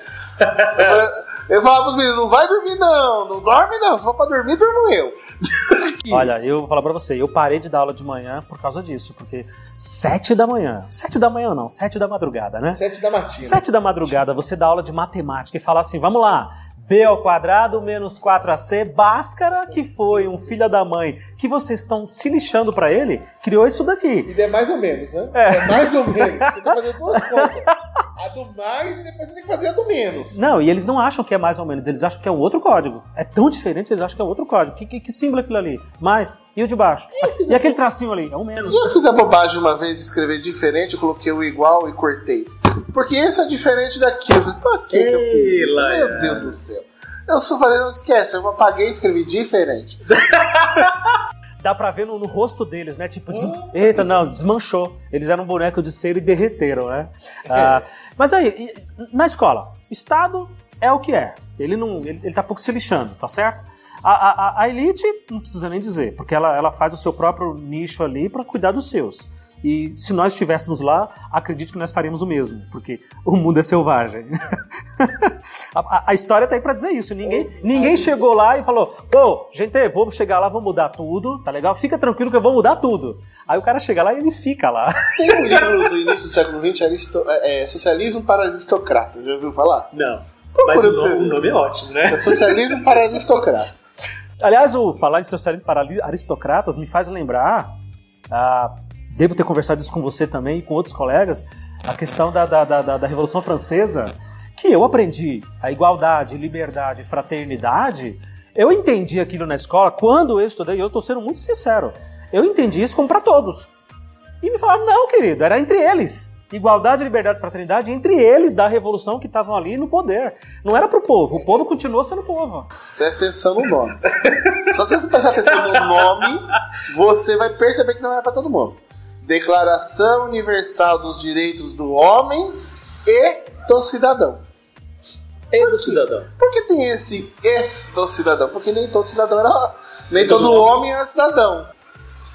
Eu, falava pros meninos, não vai dormir não, não dorme não. Se for pra dormir, durmo eu. Olha, eu vou falar pra você, eu parei de dar aula de manhã por causa disso, porque sete da manhã, sete da manhã não, sete da madrugada, né? 7 da matina. Sete da madrugada, você dá aula de matemática e fala assim, vamos lá, b ao quadrado menos 4ac, Bhaskara, que foi um filho da mãe, que vocês estão se lixando pra ele, criou isso daqui. E é mais ou menos, né? É. mais ou menos. Você tem que fazer duas contas. A do mais e depois você tem que fazer a do menos. Não, e eles não acham que é mais ou menos, eles acham que é um outro código. É tão diferente, eles acham que é outro código. Que, que, que símbolo é aquilo ali? Mais, e o de baixo? E aquele tracinho ali? É um menos. E eu fiz a bobagem uma vez de escrever diferente, eu coloquei o igual e cortei. Porque isso é diferente daquilo. Por que, que eu fiz isso? Meu. Deus do céu. Eu só falei, não esquece, eu apaguei e escrevi diferente. Dá pra ver no, no rosto deles, né? Tipo, des... eita, não, desmanchou. Eles eram um boneco de cera e derreteram, né? Ah, mas aí, na escola, Estado é o que é. Ele não, ele, ele tá pouco se lixando, tá certo? A, a- a- elite não precisa nem dizer, porque ela, ela faz o seu próprio nicho ali pra cuidar dos seus. E se nós estivéssemos lá, acredito que nós faríamos o mesmo, porque o mundo é selvagem. a, a- história tá aí pra dizer isso. Ninguém, ninguém chegou lá e falou: pô, gente, vamos chegar lá, vamos mudar tudo, tá legal? Fica tranquilo que eu vou mudar tudo. Aí o cara chega lá e ele fica lá. Tem um livro do início do século XX, Aristo- é, é, Socialismo para Aristocratas, já ouviu falar? Não. Procura Mas o nome, o nome é ótimo, É né? Socialismo para Aristocratas. Aliás, o falar em socialismo para aristocratas me faz lembrar, ah, devo ter conversado isso com você também e com outros colegas, a questão da, da, da, da- Revolução Francesa, que eu aprendi a igualdade, liberdade, fraternidade. Eu entendi aquilo na escola quando eu estudei, e eu estou sendo muito sincero, eu entendi isso como para todos. E me falaram, não, querido, era entre eles. Igualdade, liberdade fraternidade entre eles da revolução que estavam ali no poder. Não era pro povo, o povo continuou sendo povo. Presta atenção no nome. Só se você prestar atenção no nome, você vai perceber que não era para todo mundo. Declaração Universal dos Direitos do Homem e do Cidadão. E do cidadão. Por que tem esse e do cidadão? Porque nem todo cidadão era. Nem todo homem era cidadão.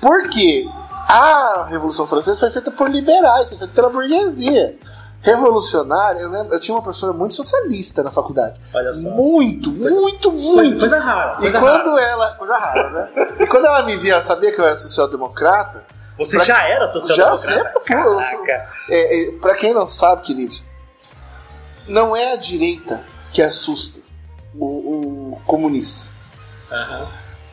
Por quê? A Revolução Francesa foi feita por liberais, foi feita pela burguesia. Revolucionária, eu lembro, eu tinha uma professora muito socialista na faculdade. Olha só. Muito, muito, Coisa, muito. coisa rara. E Coisa quando rara. ela. Coisa rara, né? E quando ela me via, ela sabia que eu era social-democrata. Você pra- já era Já social-democrata? sempre fui. Eu. É, é, pra quem não sabe, querido, não é a direita que assusta o, o comunista.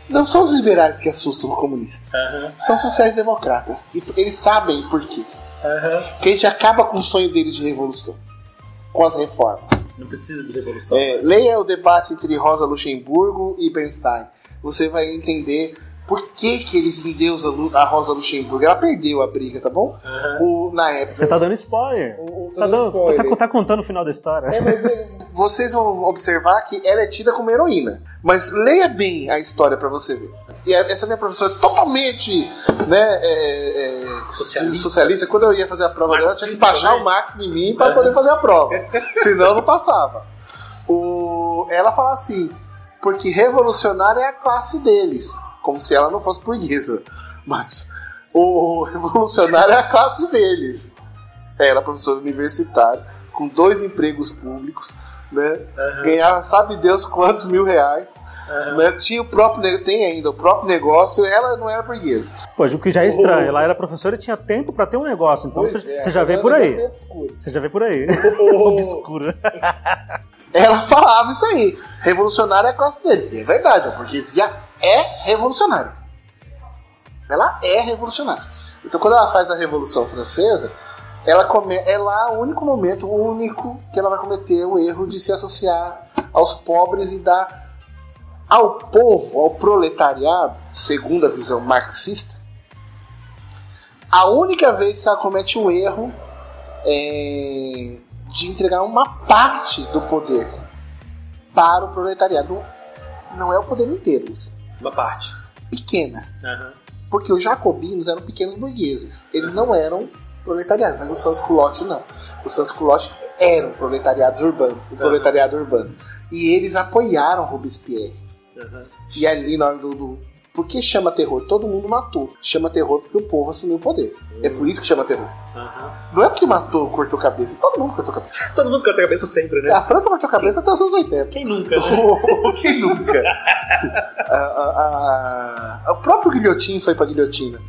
Não são os liberais que assustam o comunista. Aham, São sociais-democratas. E eles sabem por quê. aham. Que a gente acaba com o sonho deles de revolução. Com as reformas. Não precisa de revolução. É, leia o debate entre Rosa Luxemburgo e Bernstein. Você vai entender por que, que eles a Lu- a Rosa Luxemburgo. Ela perdeu a briga, tá bom? Aham. O, na época. Você tá dando spoiler. O- o- Tá, dando spoiler. tá- tá contando o final da história. É, mas ele- vocês vão observar que ela é tida como heroína. Mas leia bem a história pra você ver. E a- essa minha professora é totalmente né, é, é, Socialista. socialista. Quando eu ia fazer a prova dela, ela tinha que baixar também. o Marx em mim pra É. poder fazer a prova. Senão não passava. O, ela fala assim, porque revolucionária é a classe deles. Como se ela não fosse burguesa. Mas o revolucionário é a classe deles. Ela é professora universitária, com dois empregos públicos, né? Ganhava sabe Deus quantos mil reais. Né? Tinha o próprio, tem ainda o próprio negócio, ela não era burguesa. Pô, o que já é estranho. Ela era professora e tinha tempo pra ter um negócio. Então você, é, você já vê por aí. Você já vê por aí. Obscura. Ela falava isso aí. Revolucionária é a classe deles. E é verdade, a burguesia é revolucionária. Ela é revolucionária. Então quando ela faz a Revolução Francesa, ela come... é lá o único momento, o único que ela vai cometer o erro de se associar aos pobres e dar ao povo, ao proletariado, segundo a visão marxista, a única vez que ela comete o erro é de entregar uma parte do poder para o proletariado. Não é o poder inteiro, Luciano. Uma parte. pequena. Aham. Porque os jacobinos eram pequenos burgueses. Eles não eram proletariados, mas os sans-culottes não. Os sans-culottes eram proletariados urbanos, o proletariado urbano. E eles apoiaram Robespierre. E ali na hora do, do- Por que chama terror? Todo mundo matou. Chama terror porque o povo assumiu o poder. É por isso que chama terror. Aham. Não é porque matou, cortou cabeça. Todo mundo cortou cabeça. Todo mundo a cabeça sempre, né? A França cortou cabeça até os anos 80. Quem nunca? né? Quem nunca? A- a- a- o próprio guilhotim foi pra guilhotina.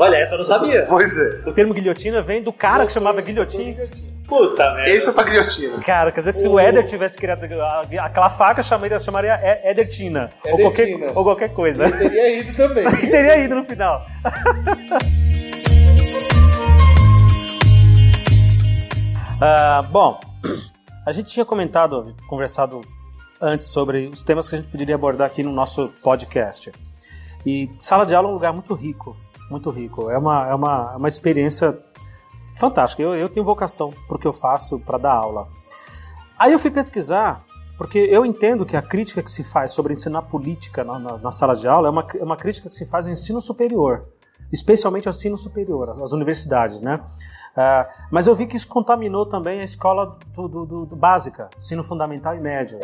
Olha, essa eu não sabia. Pois é. O termo guilhotina vem do cara que chamava guilhotina. Puta merda. Ele foi pra guilhotina. Cara, quer dizer que se o Éder tivesse criado a- aquela faca, chamaria, chamaria É- Édertina. Ou qualquer, Édertina. ou qualquer coisa. teria ido também. Teria ido no final. Ah, bom, a gente tinha comentado, conversado antes sobre os temas que a gente poderia abordar aqui no nosso podcast. E sala de aula é um lugar muito rico, muito rico. É uma, é uma, é uma experiência fantástica. Eu, eu tenho vocação para o que eu faço para dar aula. Aí eu fui pesquisar, porque eu entendo que a crítica que se faz sobre ensinar política na, na- na sala de aula é uma, é uma crítica que se faz ao ensino superior, especialmente ao ensino superior, às, às universidades, né? Ah, mas eu vi que isso contaminou também a escola do, do- do- do básica, ensino fundamental e médio.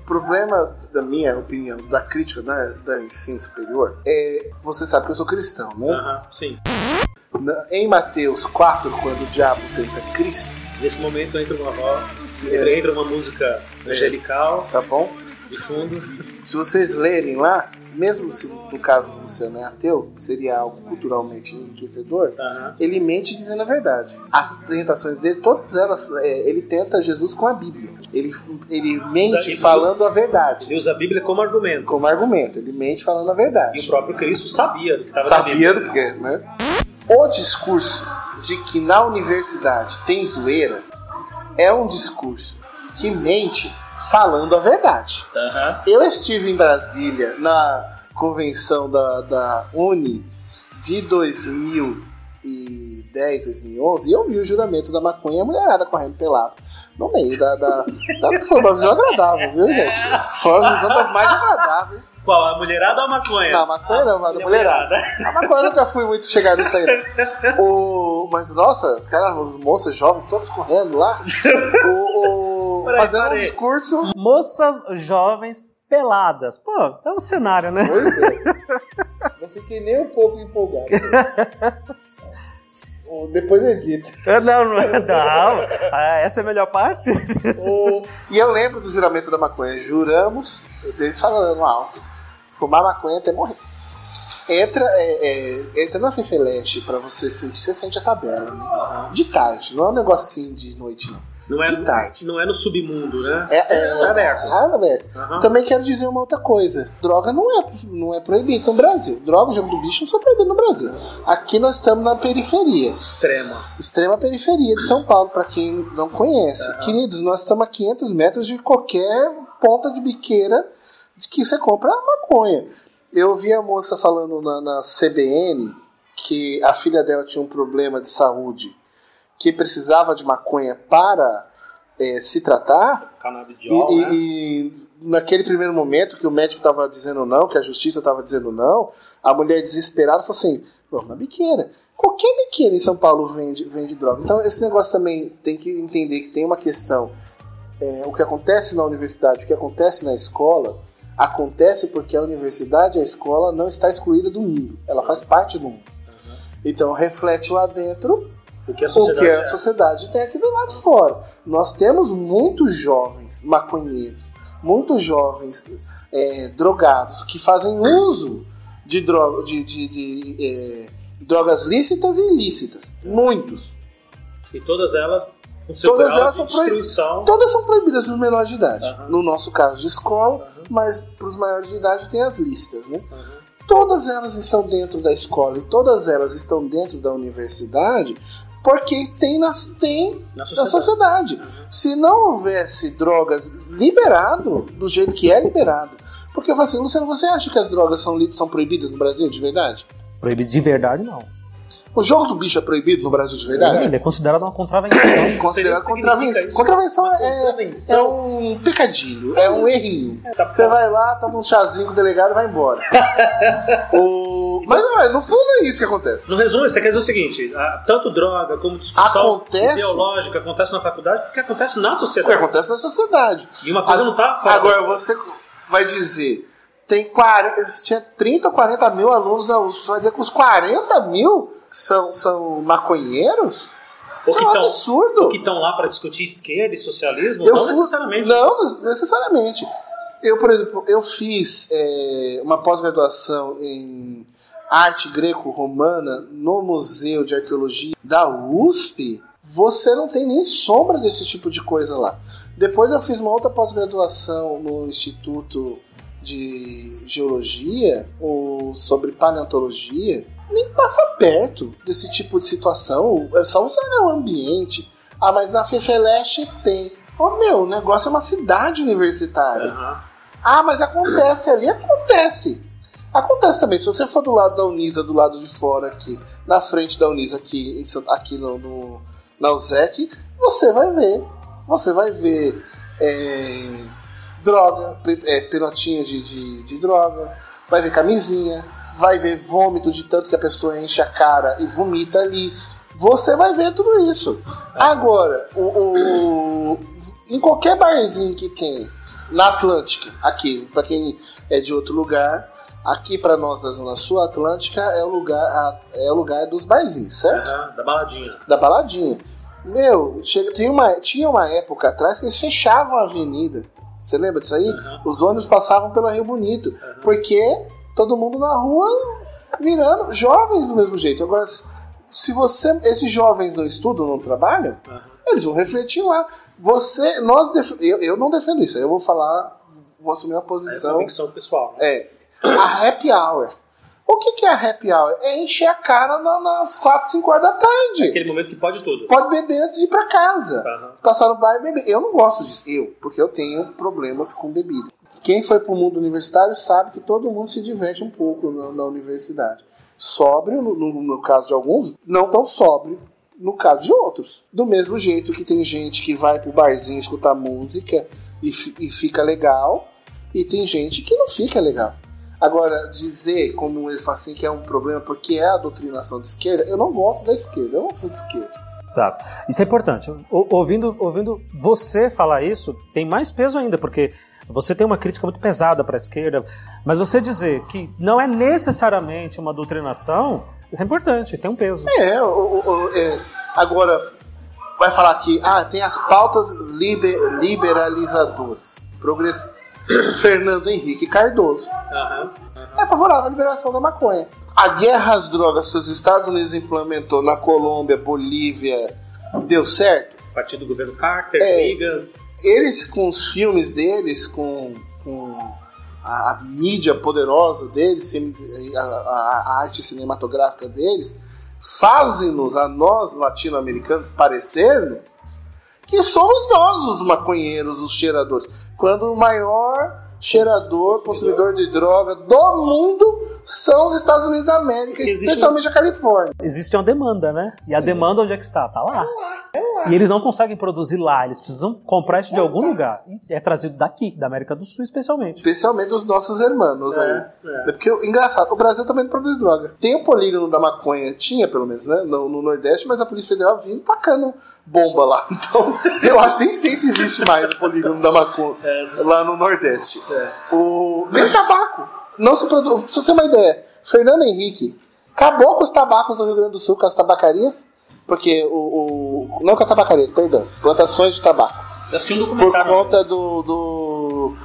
O problema, da minha opinião, da crítica né, da ensino superior, é. Você sabe que eu sou cristão, né? Aham, sim. Na- Em Mateus 4, quando o diabo tenta Cristo, Nesse momento entra uma voz, entra, entra uma música angelical tá bom? de fundo. Se vocês lerem lá, mesmo se no caso do Luciano é ateu, seria algo culturalmente enriquecedor, Aham. ele mente dizendo a verdade. As tentações dele, todas elas, é, ele tenta Jesus com a Bíblia. Ele, ele mente falando a verdade. Ele usa a Bíblia como argumento. Como argumento, ele mente falando a E o verdade. próprio Cristo sabia do que estava. Sabia do que, né? O discurso de que na universidade tem zoeira é um discurso que mente falando a verdade. Aham. Eu estive em Brasília na convenção da, da Uni de 2010, 2011 e eu vi o juramento da maconha e a mulherada correndo pelado no meio da, da, da- Foi uma visão agradável, viu, gente? Foi uma visão das mais agradáveis. Qual? A mulherada ou a maconha? Não, a maconha não, mas a mulherada. A maconha eu nunca fui muito chegado nisso aí. O, mas, nossa, cara, os moças jovens todos correndo lá. O, o- Peraí, fazendo um discurso. Moças jovens peladas. Pô, é um cenário, né? Pois é. Não fiquei nem um pouco empolgado. O- Depois edita. Não, não, não. Ah, essa é a melhor parte? E eu lembro do juramento da maconha. Juramos, eles falando alto, fumar maconha até morrer. Entra, é, é, entra na Fefeleste pra você sentir, você sente a tabela. né? De tarde, não é um negócio assim de noite, não. Não é, de tarde. não é no submundo, né? É, é, É aberto. é aberto. Aham. Também quero dizer uma outra coisa. Droga não é, não é proibido no Brasil. Droga, jogo do bicho não são proibidos no Brasil. Aqui nós estamos na periferia. Extrema. Extrema periferia de São Paulo, para quem não conhece. Queridos, nós estamos a 500 metros de qualquer ponta de biqueira de que você compra maconha. Eu ouvi a moça falando na, na CBN que a filha dela tinha um problema de saúde, que precisava de maconha para eh, se tratar. Canabidiol, E, né? e- e naquele primeiro momento que o médico estava dizendo não, que a justiça estava dizendo não, a mulher desesperada falou assim: vamos na biqueira. Qualquer biqueira em São Paulo vende, vende droga. Então, esse negócio também tem que entender que tem uma questão. É, o que acontece na universidade, o que acontece na escola, acontece porque a universidade, a escola, não está excluída do mundo. Ela faz parte do mundo. Então, reflete lá dentro O que a sociedade que a é. sociedade tem aqui do lado de fora. Nós temos muitos jovens maconheiros, muitos jovens é, drogados que fazem uso de, droga, de, de- de, é, drogas lícitas e ilícitas. Muitos. E todas elas Todas elas são proib- destruição. Todas são proibidas para os menores de idade. Aham. No nosso caso de escola, Aham. mas para os maiores de idade tem as listas, né? Aham. todas elas estão dentro da escola e todas elas estão dentro da universidade porque tem na, tem Na na sociedade. sociedade. Se não houvesse drogas liberado do jeito que é liberado. Porque eu falo assim, Luciano, você acha que as drogas são, são proibidas no Brasil de verdade? Proibido de verdade, não. O jogo do bicho é proibido no Brasil de verdade? Ele é considerado uma contravenção. Considerado Não sei nem o que contravenção. Contravenção é, é contravenção. um pecadilho, é um errinho. tá Você vai lá, toma um chazinho com o delegado e vai embora. o... Mas não é, no fundo é isso que acontece. No resumo, você quer dizer o seguinte: tanto droga como discussão Acontece- ideológica acontece na faculdade porque acontece na O que sociedade. acontece na sociedade. E uma coisa A- não tá fora. Agora você vai dizer, tem 40, tinha 30 ou 40 mil alunos na USP. Você vai dizer que os 40 mil são, são maconheiros? Isso é um tão- absurdo. Que estão lá para discutir esquerda e socialismo? Eu não fui- necessariamente. Não, necessariamente. Eu, por exemplo, eu fiz é, uma pós-graduação em arte greco-romana no Museu de Arqueologia da USP. Você não tem nem sombra desse tipo de coisa lá. Depois eu fiz uma outra pós-graduação no Instituto de Geologia ou sobre paleontologia. Nem passa perto desse tipo de situação. É só você olhar o ambiente. Ah, mas na Fefeleste tem. Ô meu, o negócio é uma cidade universitária. Aham. Ah, mas acontece ali, acontece. Acontece também. Se você for do lado da Unisa, do lado de fora aqui, na frente da Unisa aqui, em aqui no, no- na USEC, você vai ver. Você vai ver é, droga, é, de, de, de droga, vai ver camisinha, vai ver vômito de tanto que a pessoa enche a cara e vomita ali. Você vai ver tudo isso. Agora, o, o- em qualquer barzinho que tem na Atlântica, aqui, para quem é de outro lugar, aqui para nós da Zona Sul, a Atlântica é o lugar, é o lugar dos barzinhos, certo? Aham, Da baladinha. Da baladinha. Meu, chega, tem uma, tinha uma época atrás que eles fechavam a avenida. Você lembra disso aí? Uhum. Os ônibus passavam pelo Rio Bonito. Porque todo mundo na rua virando jovens do mesmo jeito. Agora, se- você. Esses jovens não estudam, não trabalham, Aham. eles vão refletir lá. Você. Nós def- eu, eu não defendo isso. Eu vou falar. Vou assumir uma É posição. convicção pessoal. né? É. A happy hour. O que, que é a happy hour? É encher a cara na- nas 4, 5 horas da tarde. Aquele momento que pode tudo. Pode beber antes de ir pra casa. Aham. Passar no bar e beber. Eu não gosto disso. Eu, porque eu tenho problemas com bebida. Quem foi pro mundo universitário sabe que todo mundo se diverte um pouco na, na universidade. Sóbrio, no, no- no caso de alguns, não tão sóbrio no caso de outros. Do mesmo jeito que tem gente que vai pro barzinho escutar música e, e fica legal, e tem gente que não fica legal. Agora, dizer, como ele fala assim, que é um problema porque é a doutrinação de esquerda, eu não gosto da esquerda, eu não sou de esquerda. Exato. Isso é importante. O- ouvindo, ouvindo você falar isso, tem mais peso ainda, porque você tem uma crítica muito pesada para a esquerda, mas você dizer que não é necessariamente uma doutrinação, isso é importante, tem um peso. É, o- o- o- é, agora vai falar que ah, tem as pautas liber- liberalizadoras, progressistas. Fernando Henrique Cardoso Aham. é favorável à liberação da maconha. A guerra às drogas que os Estados Unidos implementou na Colômbia, Bolívia, deu certo? A partir do governo Carter, É. Reagan. Eles, com os filmes deles, com, com a, a mídia poderosa deles, a, a- a arte cinematográfica deles, fazem-nos, a nós latino-americanos, parecer que somos nós os maconheiros, os cheiradores. Quando o maior cheirador, consumidor de droga do mundo são os Estados Unidos da América, Existe- especialmente a Califórnia. Existe uma demanda, né? E a demanda onde é que está? Tá lá. E eles não conseguem produzir lá, eles precisam comprar isso de algum lugar. E é trazido daqui, da América do Sul especialmente. Especialmente os nossos irmãos aí. É, É porque, engraçado, o Brasil também não produz droga. Tem o polígono da maconha, tinha pelo menos, né? No, no Nordeste, mas a Polícia Federal vive tacando bomba lá. Então, eu acho nem sei se existe mais o polígono da maconha lá no Nordeste. É. O, nem tabaco. Não se produz. Pra você ter uma ideia, Fernando Henrique acabou com os tabacos do Rio Grande do Sul, com as tabacarias. Porque o. o não com a tabacaria, perdão. Plantações de tabaco um por conta do, do-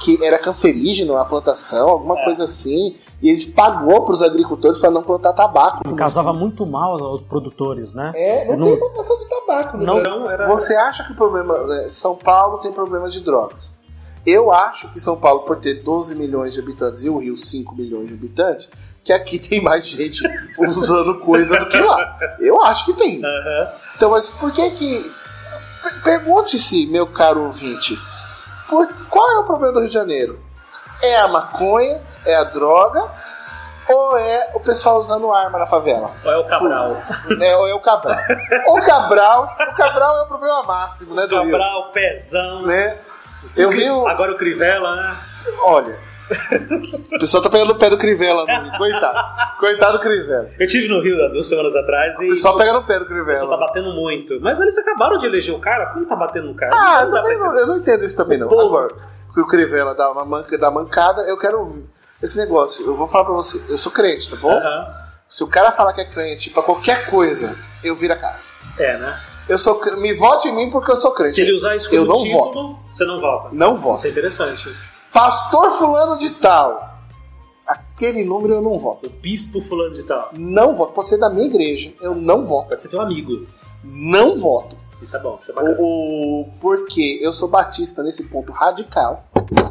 que era cancerígeno a plantação, alguma É. coisa assim, e ele pagou para os agricultores para não plantar tabaco. Causava muito mal aos, aos produtores, né? É, não, Não- tem plantação de tabaco. né? Não- Então, era- Você acha que o problema né, São Paulo tem problema de drogas? Eu acho que São Paulo, por ter 12 milhões de habitantes e o Rio 5 milhões de habitantes, que aqui tem mais gente usando coisa do que lá. Eu acho que tem. Aham. Então, mas por que que. Per- Pergunte-se, meu caro ouvinte, por qual é o problema do Rio de Janeiro? É a maconha? É a droga? Ou é o pessoal usando arma na favela? Ou é o Cabral? É, ou é o Cabral? o Cabral, o Cabral é o problema máximo, né, do Rio? Cabral, pezão. Né? Eu vi o. Agora o Crivella, né? Olha. O pessoal tá pegando no pé do Crivella, Rio. coitado. Coitado do Crivella. Eu tive no Rio há duas semanas atrás e O pessoal pega no pé do o pessoal Crivella. tá batendo muito. Mas eles acabaram de eleger o cara. Como tá batendo no cara? Ah, eu, Não dá também não, eu não entendo isso também não. Pô. Agora, que o Crivella dá uma manca, dá mancada, eu quero ouvir. Esse negócio, eu vou falar pra você, eu sou crente, tá bom? Se o cara falar que é crente pra qualquer coisa, eu viro a cara. É, né? Eu sou me vote em mim porque eu sou crente. Se ele usar isso eu como não título, você não vota. Não Isso voto. é interessante. Pastor fulano de tal. Aquele número eu não voto. O bispo fulano de tal. Não voto. Pode ser da minha igreja. Eu não voto. Pode ser teu amigo. Não voto. Isso é bom, isso é bacana. O, o- porque eu sou batista nesse ponto radical.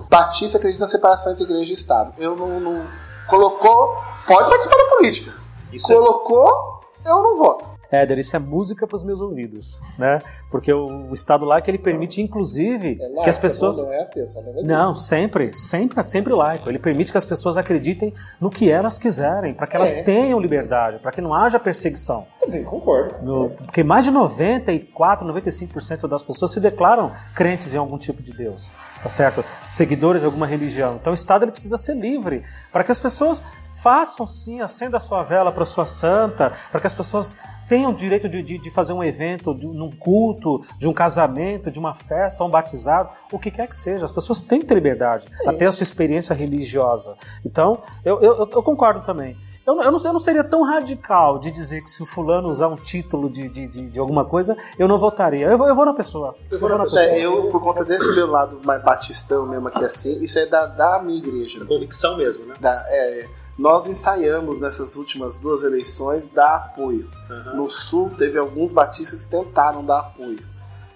Batista acredita na separação entre igreja e Estado. Eu não, não- colocou, pode participar da política. Isso é colocou, eu não voto. Éder, isso é música para os meus ouvidos, né? Porque o, o estado lá é ele permite, inclusive, que as pessoas. Não é ateu, só não é Não, sempre, sempre, sempre laico. Ele permite que as pessoas acreditem no que elas quiserem, para que elas É. tenham liberdade, para que não haja perseguição. Também concordo. No- porque mais de 94, 95% das pessoas se declaram crentes em algum tipo de Deus, tá certo? Seguidores de alguma religião. Então o Estado ele precisa ser livre para que as pessoas façam sim, acenda a sua vela para sua santa, para que as pessoas tenham o direito de, de, de fazer um evento, de, num culto, de um casamento, de uma festa, um batizado, o que quer que seja. As pessoas têm que ter liberdade, até a sua experiência religiosa. Então, eu, eu, eu- eu concordo também. Eu, não- eu, não, eu não seria tão radical de dizer que se o fulano usar um título de, de, de, de alguma coisa, eu não votaria. Eu, vou- eu vou na pessoa. Eu vou na pessoa. É, eu, por conta desse meu lado mais batistão mesmo aqui assim, isso é da, da minha igreja. convicção mesmo, né? Da- é, nós ensaiamos nessas últimas duas eleições dar apoio. Aham. No sul teve alguns batistas que tentaram dar apoio.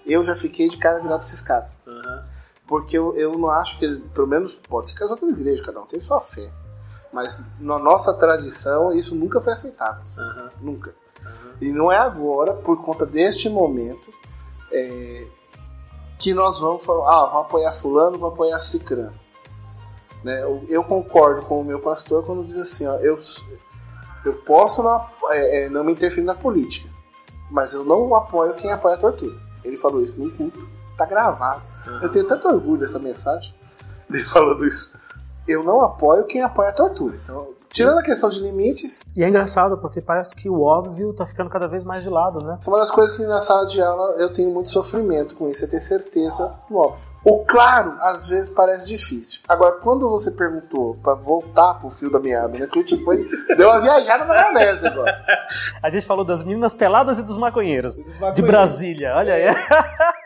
Eu já fiquei de cara virado pra esses caras. Aham. Porque eu, eu não acho que ele, pelo menos, pode ser que as outras igrejas, cada um tem sua fé. Mas na nossa tradição, isso nunca foi aceitável. assim. Aham. Nunca. E não é agora, por conta deste momento, é, que nós vamos falar, ah, vamos apoiar fulano, vamos apoiar cicrano. Né? Eu, eu concordo com o meu pastor quando diz assim, ó, eu, eu posso não, é, é, não me interferir na política, mas eu não apoio quem apoia a tortura. Ele falou isso num culto, tá gravado. Eu tenho tanto orgulho dessa mensagem, dele falando isso. Eu não apoio quem apoia a tortura. Então, tirando a questão de limites, E é engraçado, porque parece que o óbvio tá ficando cada vez mais de lado, né? Essa é uma das coisas que na sala de aula eu tenho muito sofrimento com isso, é ter certeza do óbvio. O claro, às vezes, parece difícil. Agora, quando você perguntou pra voltar pro fio da meada, né? Que tipo, foi, deu uma viajada na maionese agora. A gente falou das meninas peladas e dos maconheiros. Dos maconheiros. De Brasília, olha aí. É,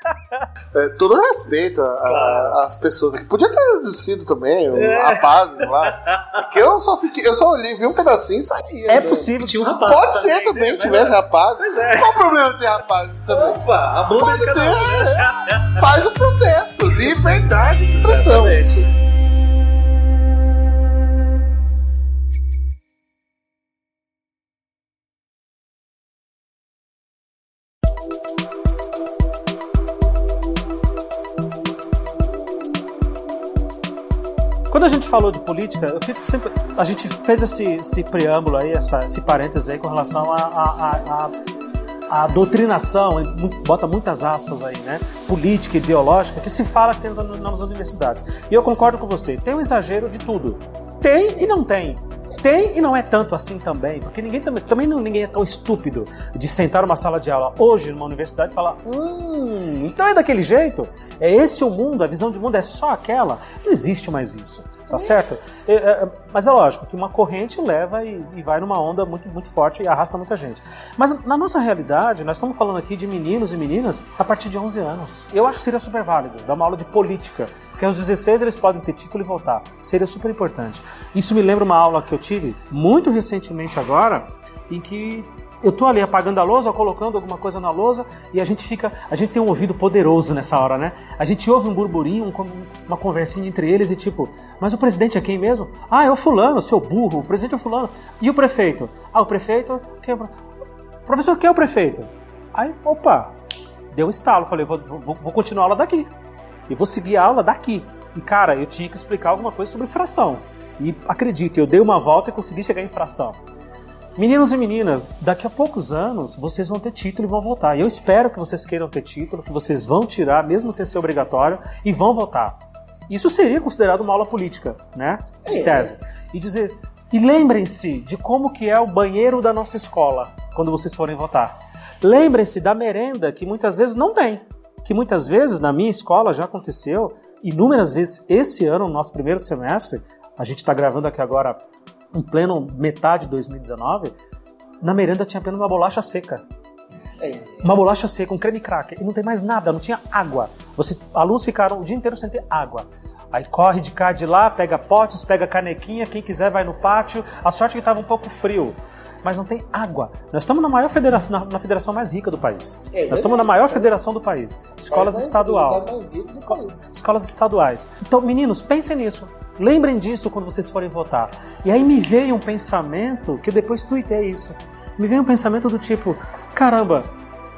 todo respeito às pessoas aqui. Podia ter sido também, os É. rapazes lá. Porque eu só fiquei, eu só olhei, vi um pedacinho e saí. É né? possível. Tinha um rapaz. Pode ser também, né? tivesse rapazes. Pois é. Qual o problema de ter rapazes também? Opa, a Pode de cada ter, um, né? Faz o protesto, liberdade de expressão. Exatamente. Gente falou de política, eu fico sempre. A gente fez esse, esse preâmbulo aí, essa, esse parênteses aí com relação à a, a, a, a doutrinação, bota muitas aspas aí, né? Política, ideológica, que se fala que tem nas, nas universidades. E eu concordo com você, tem um exagero de tudo. Tem e não tem. Tem e não é tanto assim também, porque ninguém também, também não, ninguém é tão estúpido de sentar numa sala de aula hoje numa universidade e falar: hum, então é daquele jeito? É esse o mundo? A visão de mundo é só aquela? Não existe mais isso, tá certo? É, é, mas é lógico que uma corrente leva e, e vai numa onda muito, muito forte e arrasta muita gente. Mas na nossa realidade, nós estamos falando aqui de meninos e meninas a partir de 11 anos. Eu acho que seria super válido dar uma aula de política, porque aos 16 eles podem ter título e voltar. Seria super importante. Isso me lembra uma aula que eu tive muito recentemente agora, em que eu tô ali apagando a lousa, ou colocando alguma coisa na lousa, e a gente fica, a gente tem um ouvido poderoso nessa hora, né? A gente ouve um burburinho, um uma conversinha entre eles e tipo, mas o presidente é quem mesmo? Ah, é o fulano, seu burro, o presidente é o fulano. E o prefeito? Ah, o prefeito? Quem é Professor, quem é o prefeito? Aí, opa, deu um estalo, falei, vou, vou, vou continuar a aula daqui. E vou seguir a aula daqui. E cara, eu tinha que explicar alguma coisa sobre fração. E acredite, eu dei uma volta e consegui chegar em fração. Meninos e meninas, daqui a poucos anos vocês vão ter título e vão voltar. E eu espero que vocês queiram ter título, que vocês vão tirar, mesmo sem ser obrigatório, e vão votar. Isso seria considerado uma aula política, né? Em É. tese. E dizer. E lembrem-se de como que é o banheiro da nossa escola quando vocês forem votar. Lembrem-se da merenda que muitas vezes não tem. Que muitas vezes na minha escola já aconteceu, inúmeras vezes esse ano, no nosso primeiro semestre, a gente está gravando aqui agora em pleno metade de 2019, na merenda tinha apenas uma bolacha seca. É. Uma bolacha seca, um creme cracker. E não tem mais nada, não tinha água. Você, alunos ficaram o dia inteiro sem ter água. Aí corre de cá de lá, pega potes, pega canequinha, quem quiser vai no pátio. A sorte é que estava um pouco frio. Mas não tem água. Nós estamos na maior federação, na, na federação mais rica do país. É, Nós estamos na maior federação do país. Escolas mas, mas, Escolas, escolas estaduais. Então, meninos, pensem nisso. Lembrem disso quando vocês forem votar. E aí me veio um pensamento, que eu depois tuitei isso. Me veio um pensamento do tipo: caramba,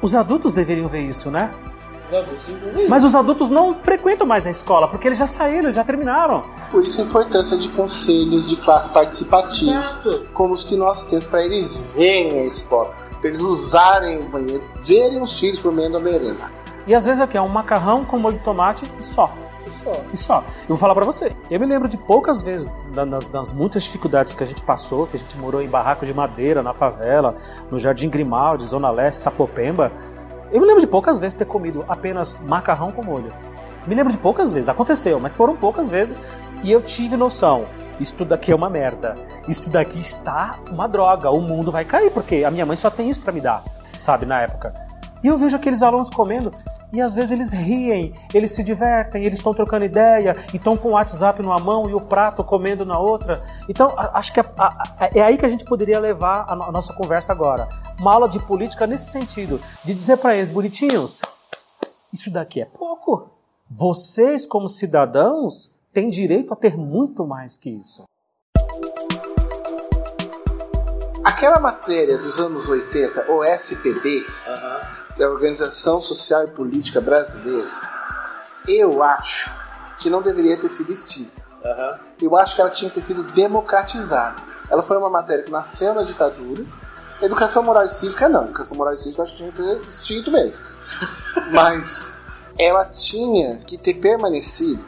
os adultos deveriam ver isso, né? Mas os adultos não frequentam mais a escola, porque eles já saíram, eles já terminaram. Por isso a importância de conselhos de classe participativos, como os que nós temos, para eles verem a escola, para eles usarem o banheiro, verem os filhos por meio da merenda. E às vezes aqui é um macarrão com molho de tomate e só. E só. Eu vou falar pra você. Eu me lembro de poucas vezes, da- nas, das muitas dificuldades que a gente passou, que a gente morou em barraco de madeira, na favela, no Jardim Grimaldi, Zona Leste, Sapopemba. Eu me lembro de poucas vezes ter comido apenas macarrão com molho. Me lembro de poucas vezes, aconteceu, mas foram poucas vezes e eu tive noção. Isto daqui é uma merda. Isto daqui está uma droga. O mundo vai cair, porque a minha mãe só tem isso pra me dar, sabe, na época. E eu vejo aqueles alunos comendo e às vezes eles riem, eles se divertem, eles estão trocando ideia, e estão com o WhatsApp numa mão e o prato comendo na outra. Então, acho que a- é aí que a gente poderia levar a, no- a nossa conversa agora. Uma aula de política nesse sentido, de dizer para eles, bonitinhos, isso daqui é pouco. Vocês, como cidadãos, têm direito a ter muito mais que isso. Aquela matéria dos anos 80, o Aham. Da Organização Social e Política Brasileira, eu acho que não deveria ter sido extinta. Aham. Eu acho que ela tinha que ter sido democratizada. Ela foi uma matéria que nasceu na ditadura. Educação moral e cívica, não. Educação moral e cívica eu acho que tinha que ser extinto mesmo. Mas ela tinha que ter permanecido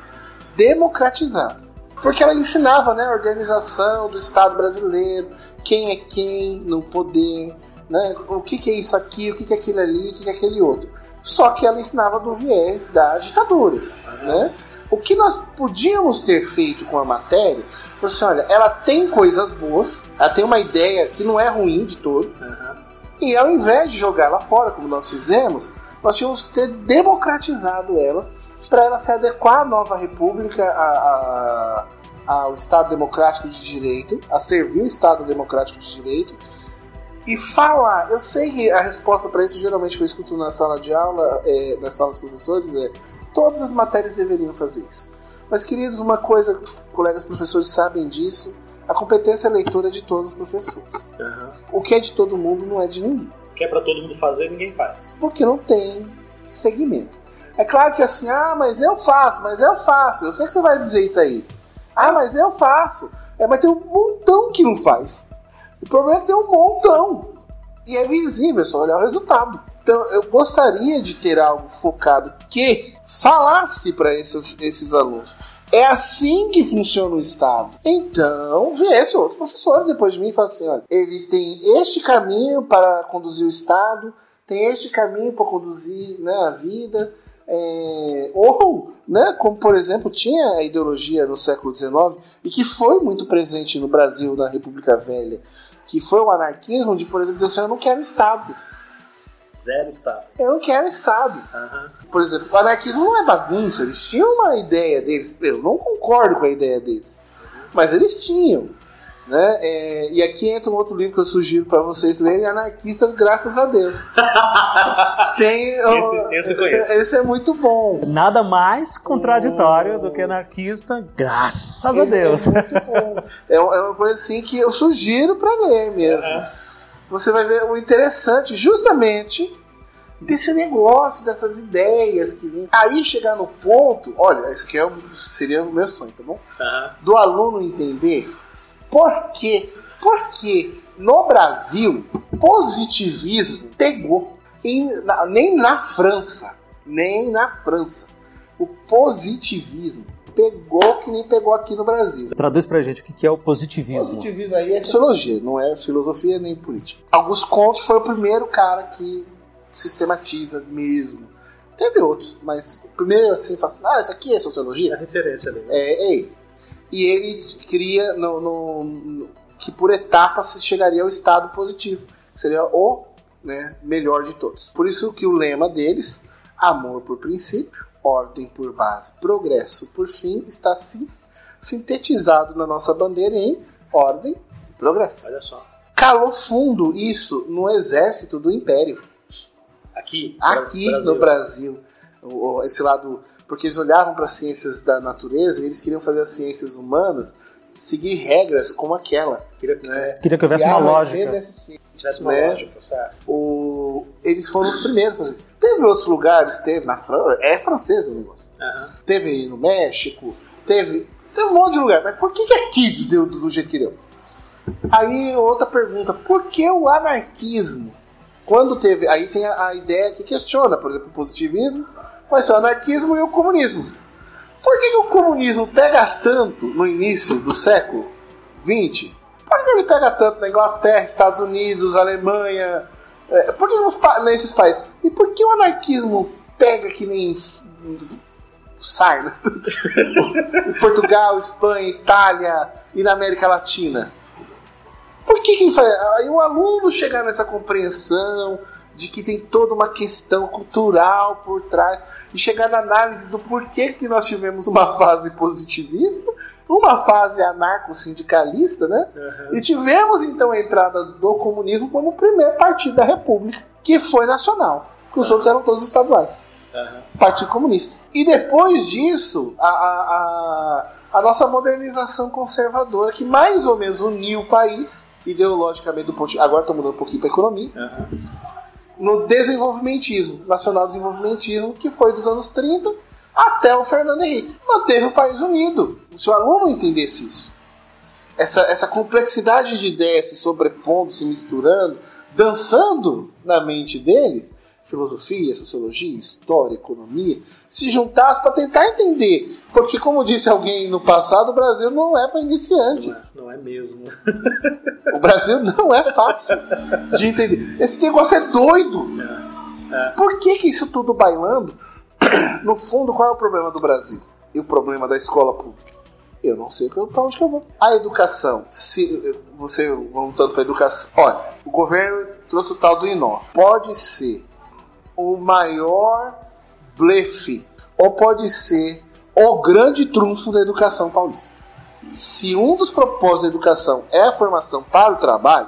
democratizada. Porque ela ensinava né, a organização do Estado brasileiro, quem é quem no poder, né, o que, que é isso aqui, o que, que é aquilo ali, o que, que é aquele outro. Só que ela ensinava do viés da ditadura. Né? O que nós podíamos ter feito com a matéria foi assim: olha, ela tem coisas boas, ela tem uma ideia que não é ruim de todo, Aham. e ao invés de jogar ela fora, como nós fizemos, nós tínhamos que ter democratizado ela para ela se adequar à nova república, a, a- ao Estado Democrático de Direito, a servir o Estado Democrático de Direito e falar. Eu sei que a resposta para isso, geralmente, que eu escuto na sala de aula, é, na sala dos professores, é todas as matérias deveriam fazer isso. Mas, queridos, uma coisa, colegas professores sabem disso, a competência leitora é de todos os professores. Aham. O que é de todo mundo não é de ninguém O que é pra todo mundo fazer, ninguém faz. porque não tem segmento. É claro que assim, ah, mas eu faço, mas eu faço. Eu sei que você vai dizer isso aí. Ah, mas eu faço. É, mas tem um montão que não faz. O problema é que tem um montão. E é visível, é só olhar o resultado. Então, eu gostaria de ter algo focado que falasse para esses, esses alunos. É assim que funciona o Estado. Então, viesse outros professores depois de mim e falasse assim: olha, ele tem este caminho para conduzir o Estado, tem este caminho para conduzir né, a vida. é, ou, né, como por exemplo, tinha a ideologia no século XIX e que foi muito presente no Brasil, na República Velha, que foi o anarquismo de, por exemplo, dizer assim: eu não quero Estado. Zero Estado. Eu não quero Estado. Aham. Por exemplo, o anarquismo não é bagunça, eles tinham uma ideia deles. Eu não concordo com a ideia deles, mas eles tinham. Né? É, e aqui entra um outro livro que eu sugiro para vocês lerem: Anarquistas, graças a Deus. Tem, Esse- esse eu conheço. esse, esse é muito bom. Nada mais contraditório do que anarquista, graças a Ele Deus. É, muito bom. É, é uma coisa assim que eu sugiro para ler mesmo. Você vai ver o interessante, justamente desse negócio, dessas ideias que vem. Aí chegar no ponto, olha, esse aqui é o- seria o meu sonho, tá bom? Aham. Do aluno entender por quê, por que no Brasil positivismo pegou. Em- na- nem na França, nem na França, o positivismo pegou que nem pegou aqui no Brasil. Traduz pra gente o que é o positivismo. Positivismo aí é sociologia, não é filosofia nem política. Augusto Comte foi o primeiro cara que sistematiza mesmo. Teve outros, mas o primeiro assim, fala assim, ah, isso aqui é É a sociologia? referência ali. né? É, é ele. E ele cria no, no- no- que por etapas se chegaria ao estado positivo, que seria o né, melhor de todos. Por isso que o lema deles, amor por princípio, ordem por base, progresso por fim, está sim, sintetizado na nossa bandeira em ordem e progresso. Olha só. Calou fundo isso no exército do Império Aqui, aqui Brasil. no Brasil, esse lado, porque eles olhavam para as ciências da natureza e eles queriam fazer as ciências humanas seguir regras como aquela. Queria que Né? Queria que houvesse uma lógica. tivesse uma Né? lógica, certo? O, eles foram os primeiros a fazer. Teve outros lugares, teve na França, é francês o negócio. Aham. Teve no México, teve, teve um monte de lugar, mas por que, que aqui deu do, do jeito que deu? Aí outra pergunta, por que o anarquismo? Quando teve, aí tem a, a ideia que questiona, por exemplo, o positivismo, vai ser o anarquismo e o comunismo. Por que, que o comunismo pega tanto no início do século XX? Por que ele pega tanto na Inglaterra, Estados Unidos, Alemanha? É, por que nos, nesses países? E por que o anarquismo pega que nem sarna? Em Portugal, Espanha, Itália e na América Latina? Por que que faz? Aí o aluno chegar nessa compreensão de que tem toda uma questão cultural por trás e chegar na análise do porquê que nós tivemos uma fase positivista, uma fase anarco-sindicalista, né? E tivemos então a entrada do comunismo como o primeiro partido da República, que foi nacional, que os outros eram todos estaduais. Aham. Partido Comunista. E depois disso, a, a, a, a nossa modernização conservadora, que mais ou menos uniu o país, ideologicamente, do ponto de, agora estou mudando um pouquinho para economia, Aham. No desenvolvimentismo, nacional desenvolvimentismo, que foi dos anos 30 até o Fernando Henrique. Manteve o país unido. Se o aluno entendesse isso, essa, essa complexidade de ideias se sobrepondo, se misturando, dançando na mente deles, filosofia, sociologia, história, economia, se juntasse para tentar entender. Porque, como disse alguém no passado, o Brasil não é para iniciantes. Não é, não é mesmo. O Brasil não é fácil de entender. Esse negócio é doido. Por que, que isso tudo bailando? No fundo, qual é o problema do Brasil? E o problema da escola pública? Eu não sei para onde que eu vou. A educação, se você voltando para a educação, olha, o governo trouxe o tal do Inova. Pode ser o maior blefe ou pode ser o grande trunfo da educação paulista. Se um dos propósitos da educação é a formação para o trabalho,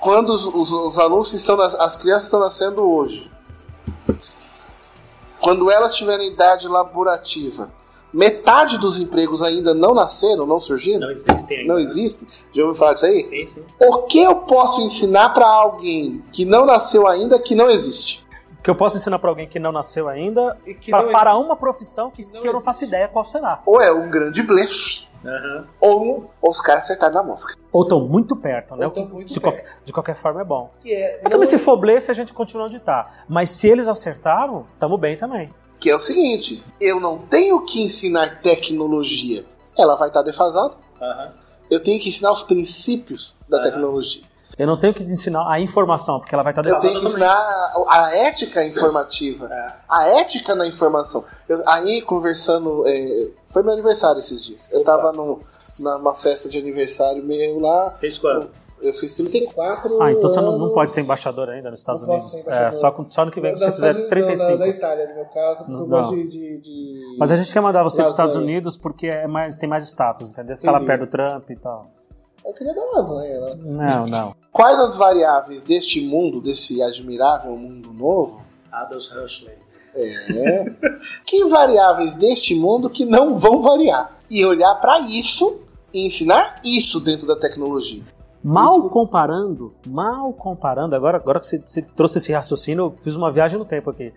quando os, os- os alunos estão, nas- as crianças estão nascendo hoje, quando elas tiverem idade laborativa, metade dos empregos ainda não nasceram, não surgiram, Não existem ainda. não existe. Já ouviu falar disso aí? Sim, sim. O que eu posso ensinar para alguém que não nasceu ainda que não existe? Que eu posso ensinar pra alguém que não nasceu ainda, que pra- não para uma profissão que, não que eu não faço ideia qual será. Ou é um grande blefe, Aham. ou, ou os caras acertaram na mosca. Ou estão muito perto, né? Que muito de, perto. qualquer, de qualquer forma é bom. Que é, Mas também se for blefe, a gente continua onde tá. Mas se eles acertaram, tamo bem também. que é o seguinte: eu não tenho que ensinar tecnologia. Ela vai estar defasada. Aham. Eu tenho que ensinar os princípios da Aham. tecnologia. Eu não tenho que ensinar a informação, porque ela vai estar Eu tenho que ensinar a, a ética informativa. É. A ética na informação. Eu- aí, conversando. é, foi meu aniversário esses dias. Eu tava num, numa festa de aniversário meu lá. Fez quando? Eu fiz 34. Ah, então você não, não pode ser embaixador ainda nos Estados Não posso Unidos. ser embaixador. É, só, com- só no que vem que Não, você fizer não, 35. Da, da Itália, no meu caso, Não. gosto de. de, de- Mas a gente quer mandar você para os Estados. Unidos porque é mais, tem mais status, entendeu? Ficar lá perto do Trump e tal. Eu queria dar lasanha lá. Não, não. Quais as variáveis deste mundo, desse admirável mundo novo? Adolf Huxley. É. que variáveis deste mundo que não vão variar? E olhar pra isso e ensinar isso dentro da tecnologia. Mal Isso- comparando, mal comparando, agora, agora que você, você trouxe esse raciocínio, eu fiz uma viagem no tempo aqui.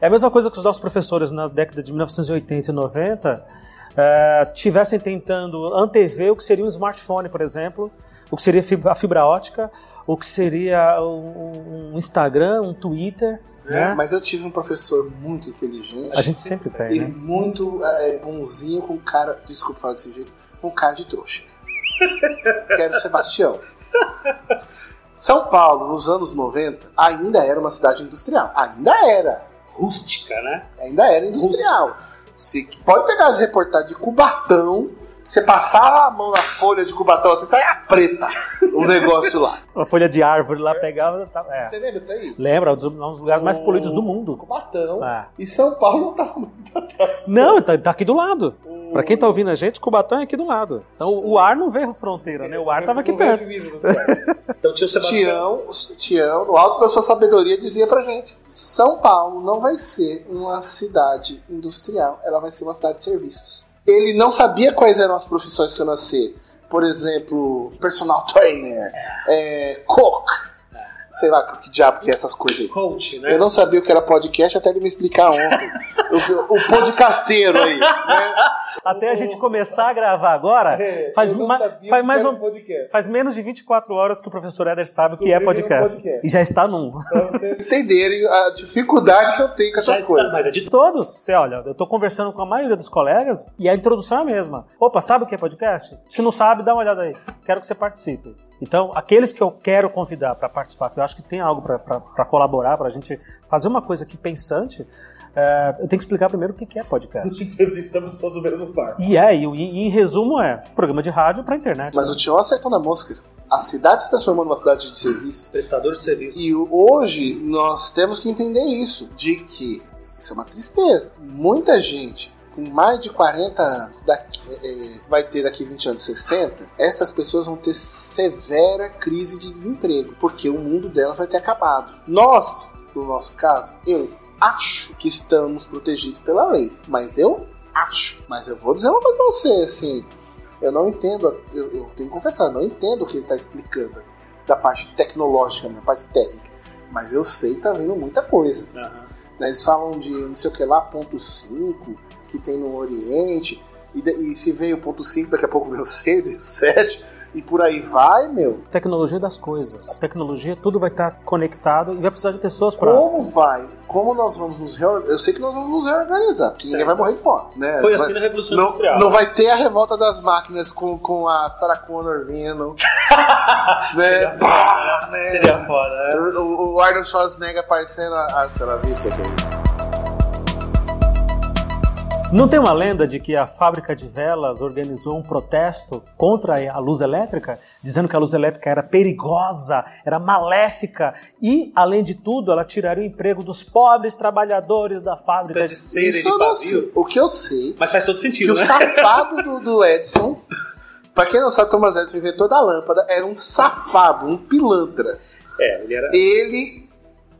É a mesma coisa que os nossos professores na década de 1980 e 90 eh, tivessem tentando antever o que seria um smartphone, por exemplo, o que seria a fibra ótica, o que seria um, um Instagram, um Twitter, né? Mas eu tive um professor muito inteligente A gente sempre tem, e né? muito é, bonzinho com cara. Desculpa falar desse jeito, com cara de trouxa. que era o Sebastião. São Paulo, nos anos 90, ainda era uma cidade industrial. Ainda era. Rústica, né? Ainda era industrial. Você pode pegar as reportagens de Cubatão, você passava a mão na folha de Cubatão, assim, saia preta o negócio lá. Uma folha de árvore lá pegava. tá- é. Você lembra disso aí? Lembra? Um dos, um dos lugares mais poluídos do mundo. Cubatão. É. E São Paulo não tava muito atrás. Não, tá, tá aqui do lado. Pra quem tá ouvindo a gente, Cubatão é aqui do lado. Então o ar não veio fronteira, né? O ar tava aqui perto. divisa. Então tinha o Sebastião. Tião, Tião, no alto da sua sabedoria, dizia pra gente: São Paulo não vai ser uma cidade industrial, ela vai ser uma cidade de serviços. Ele não sabia quais eram as profissões que eu nasci. Por exemplo, personal trainer, é, cook, sei lá que diabo que é essas coisas aí. Coach, né? Eu não sabia o que era podcast até ele me explicar ontem. o, o podcasteiro aí. Né? Até a gente começar a gravar agora, É, faz, eu não ma- sabia faz mais era um- podcast. faz menos de 24 horas que o professor Éder sabe o que é um podcast. podcast. E já está num. Pra vocês entenderem a dificuldade que eu tenho com Já essas está, coisas. mas é de Todos, você olha, eu tô conversando com a maioria dos colegas e a introdução é a mesma. Opa, sabe o que é podcast? Se não sabe, dá uma olhada aí. Quero que você participe. Então, aqueles que eu quero convidar para participar, que eu acho que tem algo para colaborar, para a gente fazer uma coisa aqui pensante, é, eu tenho que explicar primeiro o que que é podcast. Estamos todos no mesmo par. E é, e, e em resumo é programa de rádio para internet. Mas o Tião acertou na mosca. A cidade se transformou numa cidade de serviços. prestador de serviço. E hoje nós temos que entender isso, de que isso é uma tristeza. Muita gente com mais de 40 anos daqui- é, é, vai ter daqui 20 anos 60, essas pessoas vão ter severa crise de desemprego, porque o mundo delas vai ter acabado. Nós, no nosso caso, eu acho que estamos protegidos pela lei, mas eu acho. Mas eu vou dizer uma coisa pra você, assim, eu não entendo, eu, eu tenho que confessar, eu não entendo o que ele está explicando da parte tecnológica, da parte técnica. Mas eu sei que tá vindo muita coisa. Né? Eles falam de não sei o que lá, ponto 5, que tem no Oriente. E, e se veio o ponto 5, daqui a pouco vem o 6 e o 7. E por aí vai, meu. Tecnologia das coisas. A tecnologia, tudo vai estar conectado e vai precisar de pessoas para. Como vai? Como nós vamos nos reorganizar? Eu sei que nós vamos nos reorganizar, porque ninguém Certo. vai morrer de fome. Né? Foi Vai- assim na Revolução não, Industrial. não vai ter a revolta das máquinas com, com a Sarah Connor vindo. né? Pá, né? Seria foda, né? O, o Arnold Schwarzenegger aparecendo a, a Sarah Vista, baby. Não tem uma lenda de que a fábrica de velas organizou um protesto contra a luz elétrica, dizendo que a luz elétrica era perigosa, era maléfica e, além de tudo, ela tiraria o emprego dos pobres trabalhadores da fábrica de cera Isso de pavio. O que eu sei Mas faz todo que sentido, o né? safado do, do Edison, pra quem não sabe, Thomas Edison inventor da lâmpada, era um safado, um pilantra. É, ele era. Ele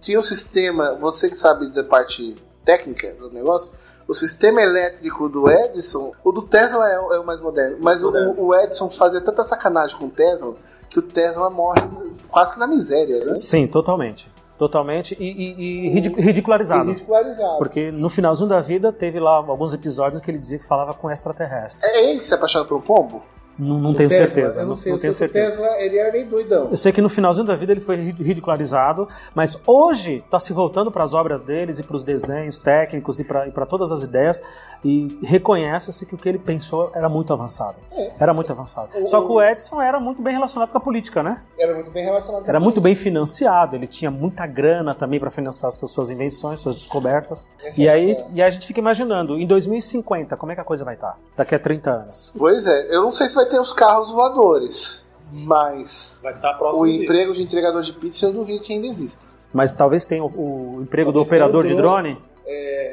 tinha um sistema, você que sabe da parte técnica do negócio, o sistema elétrico do Edison, o do Tesla é, o- é o mais moderno, mas o, o Edison fazia tanta sacanagem com o Tesla que o Tesla morre quase que na miséria, né? Sim, totalmente. Totalmente e, e- e ridic- ridicularizado. E ridicularizado. Porque no finalzinho da vida teve lá alguns episódios que ele dizia que falava com extraterrestre. É ele que se apaixona por um pombo? Não, não tenho Tesla? certeza. Eu não, sei, eu tenho sei certeza. Tesla ele era meio doidão. Eu sei que no finalzinho da vida ele foi ri- ridicularizado, mas hoje está se voltando para as obras deles e para os desenhos técnicos e para todas as ideias e reconhece-se que o que ele pensou era muito avançado. É. Era muito avançado. O- Só que o Edison era muito bem relacionado com a política, né? Era muito bem relacionado com Era muito bem financiado, ele tinha muita grana também para financiar suas, invenções, suas descobertas. Essa E é aí, e aí a gente fica imaginando, em 2050, como é que a coisa vai estar? Daqui a 30 anos. Pois é, eu não sei se vai ter os carros voadores, mas Vai estar o disso. emprego de entregador de pizza eu duvido que ainda exista. Mas talvez tenha o, o emprego do Talvez tenha operador de drone. drone,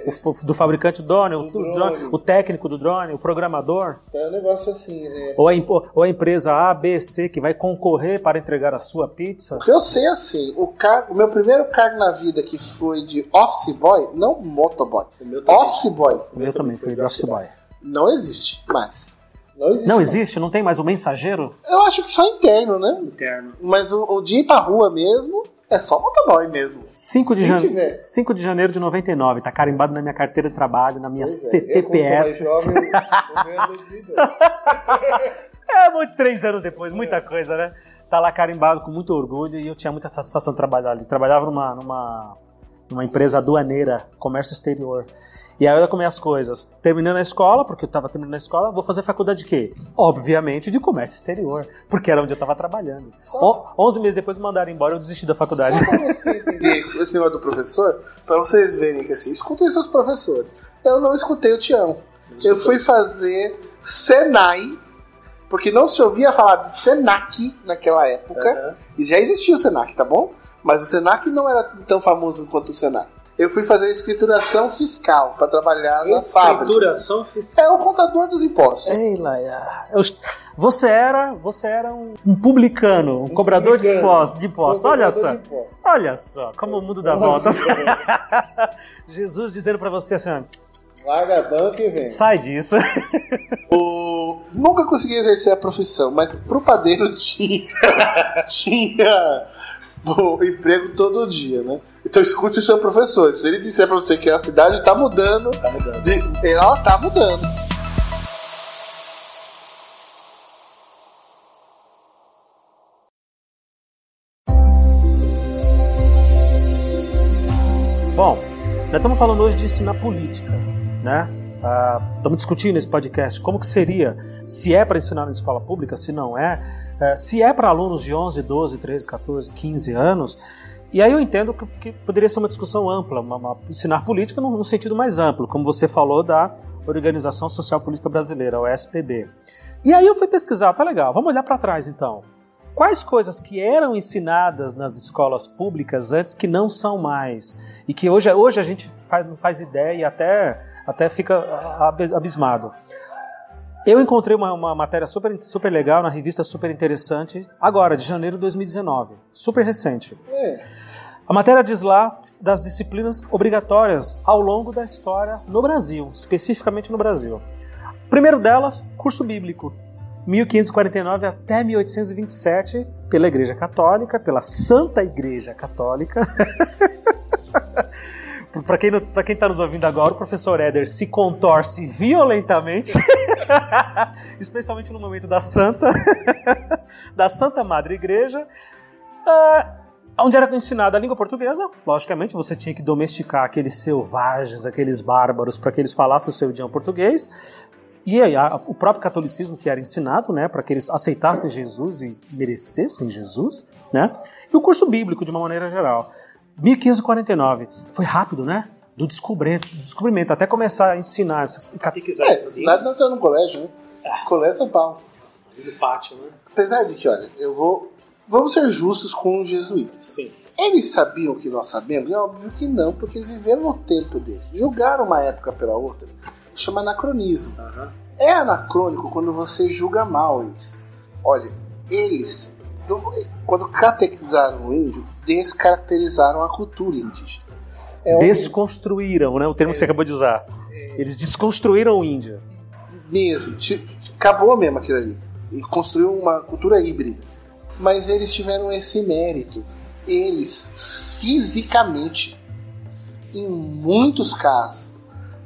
o do fabricante do drone, o, Do o drone. drone, o técnico do drone, o programador, é um negócio assim, é, ou a, ou a empresa A, B, C que vai concorrer para entregar a sua pizza. O que eu sei é assim, o, cargo, o meu primeiro cargo na vida que foi de office boy, não motoboy, O meu também. office boy, O meu também foi de office boy. não existe mais. Não existe. Não mais. existe? Não tem mais o mensageiro? Eu acho que só interno, né? Interno. Mas o, o de ir pra rua mesmo é só motoboy mesmo. 5 de, jan... tiver. 5 de janeiro de 99, tá carimbado na minha carteira de trabalho, na minha Pois é, CTPS. Eu, jovem, eu venho em 2002. É, muito, três anos depois, muita coisa, né? Tá lá carimbado com muito orgulho e eu tinha muita satisfação de trabalhar ali. Trabalhava numa, numa, numa empresa aduaneira, comércio exterior. E aí eu comecei as coisas. Terminando a escola, porque eu tava terminando a escola, vou fazer faculdade de quê? Obviamente de comércio exterior, porque era onde eu tava trabalhando. Só- On, 11 meses depois me mandaram embora, eu desisti da faculdade. Esse negócio do professor, pra vocês verem que assim, escutem seus professores. Eu não escutei o Tião. Eu fui fazer Senai, porque não se ouvia falar de Senac naquela época. Aham. E já existia o Senac, tá bom? Mas o Senac não era tão famoso quanto o Senai. Eu fui fazer escrituração fiscal pra trabalhar nas fábricas. Escrituração fiscal. É o contador dos impostos. Ei, Laia. Eu- Você era, você era um, um publicano, um, cobrador de publicano. impostos. De impostos. Olha Cobrador só. de impostos. Olha só, como o mundo dá voltas. Jesus dizendo pra você assim, ó, Larga a banca e vem. sai disso. O... Nunca consegui exercer a profissão, mas pro padeiro tinha, tinha bom, emprego todo dia, né? Então escute o seu professor. Se ele disser pra você que a cidade tá mudando, Tá mudando. de- ela tá mudando. Bom, nós estamos falando hoje de ensinar política, né? Ah, estamos discutindo nesse podcast como que seria, se é para ensinar na escola pública, se não é, eh, se é para alunos de 11, 12, 13, 14, 15 anos. E aí eu entendo que, que poderia ser uma discussão ampla, uma, uma- ensinar política num, num sentido mais amplo, como você falou da Organização Social Política Brasileira, o SPB. E aí eu fui pesquisar, tá legal, vamos olhar para trás então. Quais coisas que eram ensinadas nas escolas públicas antes que não são mais? E que hoje, hoje a gente faz, não faz ideia e até, até fica ab- abismado. Eu encontrei uma, uma matéria super, super legal na revista Super Interessante, agora, de janeiro de 2019. Super recente. É. A matéria diz lá das disciplinas obrigatórias ao longo da história no Brasil, especificamente no Brasil. Primeiro delas, curso bíblico. 1549 até 1827, pela Igreja Católica, pela Santa Igreja Católica. Para quem pra quem está nos ouvindo agora, o professor Éder se contorce violentamente, especialmente no momento da Santa, da Santa Madre Igreja. Ah, onde era ensinada a língua portuguesa, logicamente você tinha que domesticar aqueles selvagens, aqueles bárbaros, para que eles falassem o seu idioma português. E aí, a- o próprio catolicismo que era ensinado, né, para que eles aceitassem Jesus e merecessem Jesus, né? E o curso bíblico de uma maneira geral. 1549. Foi rápido, né? do descobrimento, do descobrimento até começar a ensinar Catequizar É, essa cidade nasceu no colégio, né? Colégio São Paulo. no pátio, né? Apesar de que, olha, eu vou. Vamos ser justos com os jesuítas. Sim. Eles sabiam o que nós sabemos? É óbvio que não, porque eles viveram no tempo deles. Julgaram uma época pela outra. Chama anacronismo. Aham. É anacrônico quando você julga mal eles. Olha, eles, quando catequizaram o índio, descaracterizaram a cultura indígena. É desconstruíram, né? O termo que você acabou de usar. Eles desconstruíram o índio. mesmo, acabou mesmo aquilo ali. E construiu uma cultura híbrida. Mas eles tiveram esse mérito. Eles, fisicamente, em muitos casos,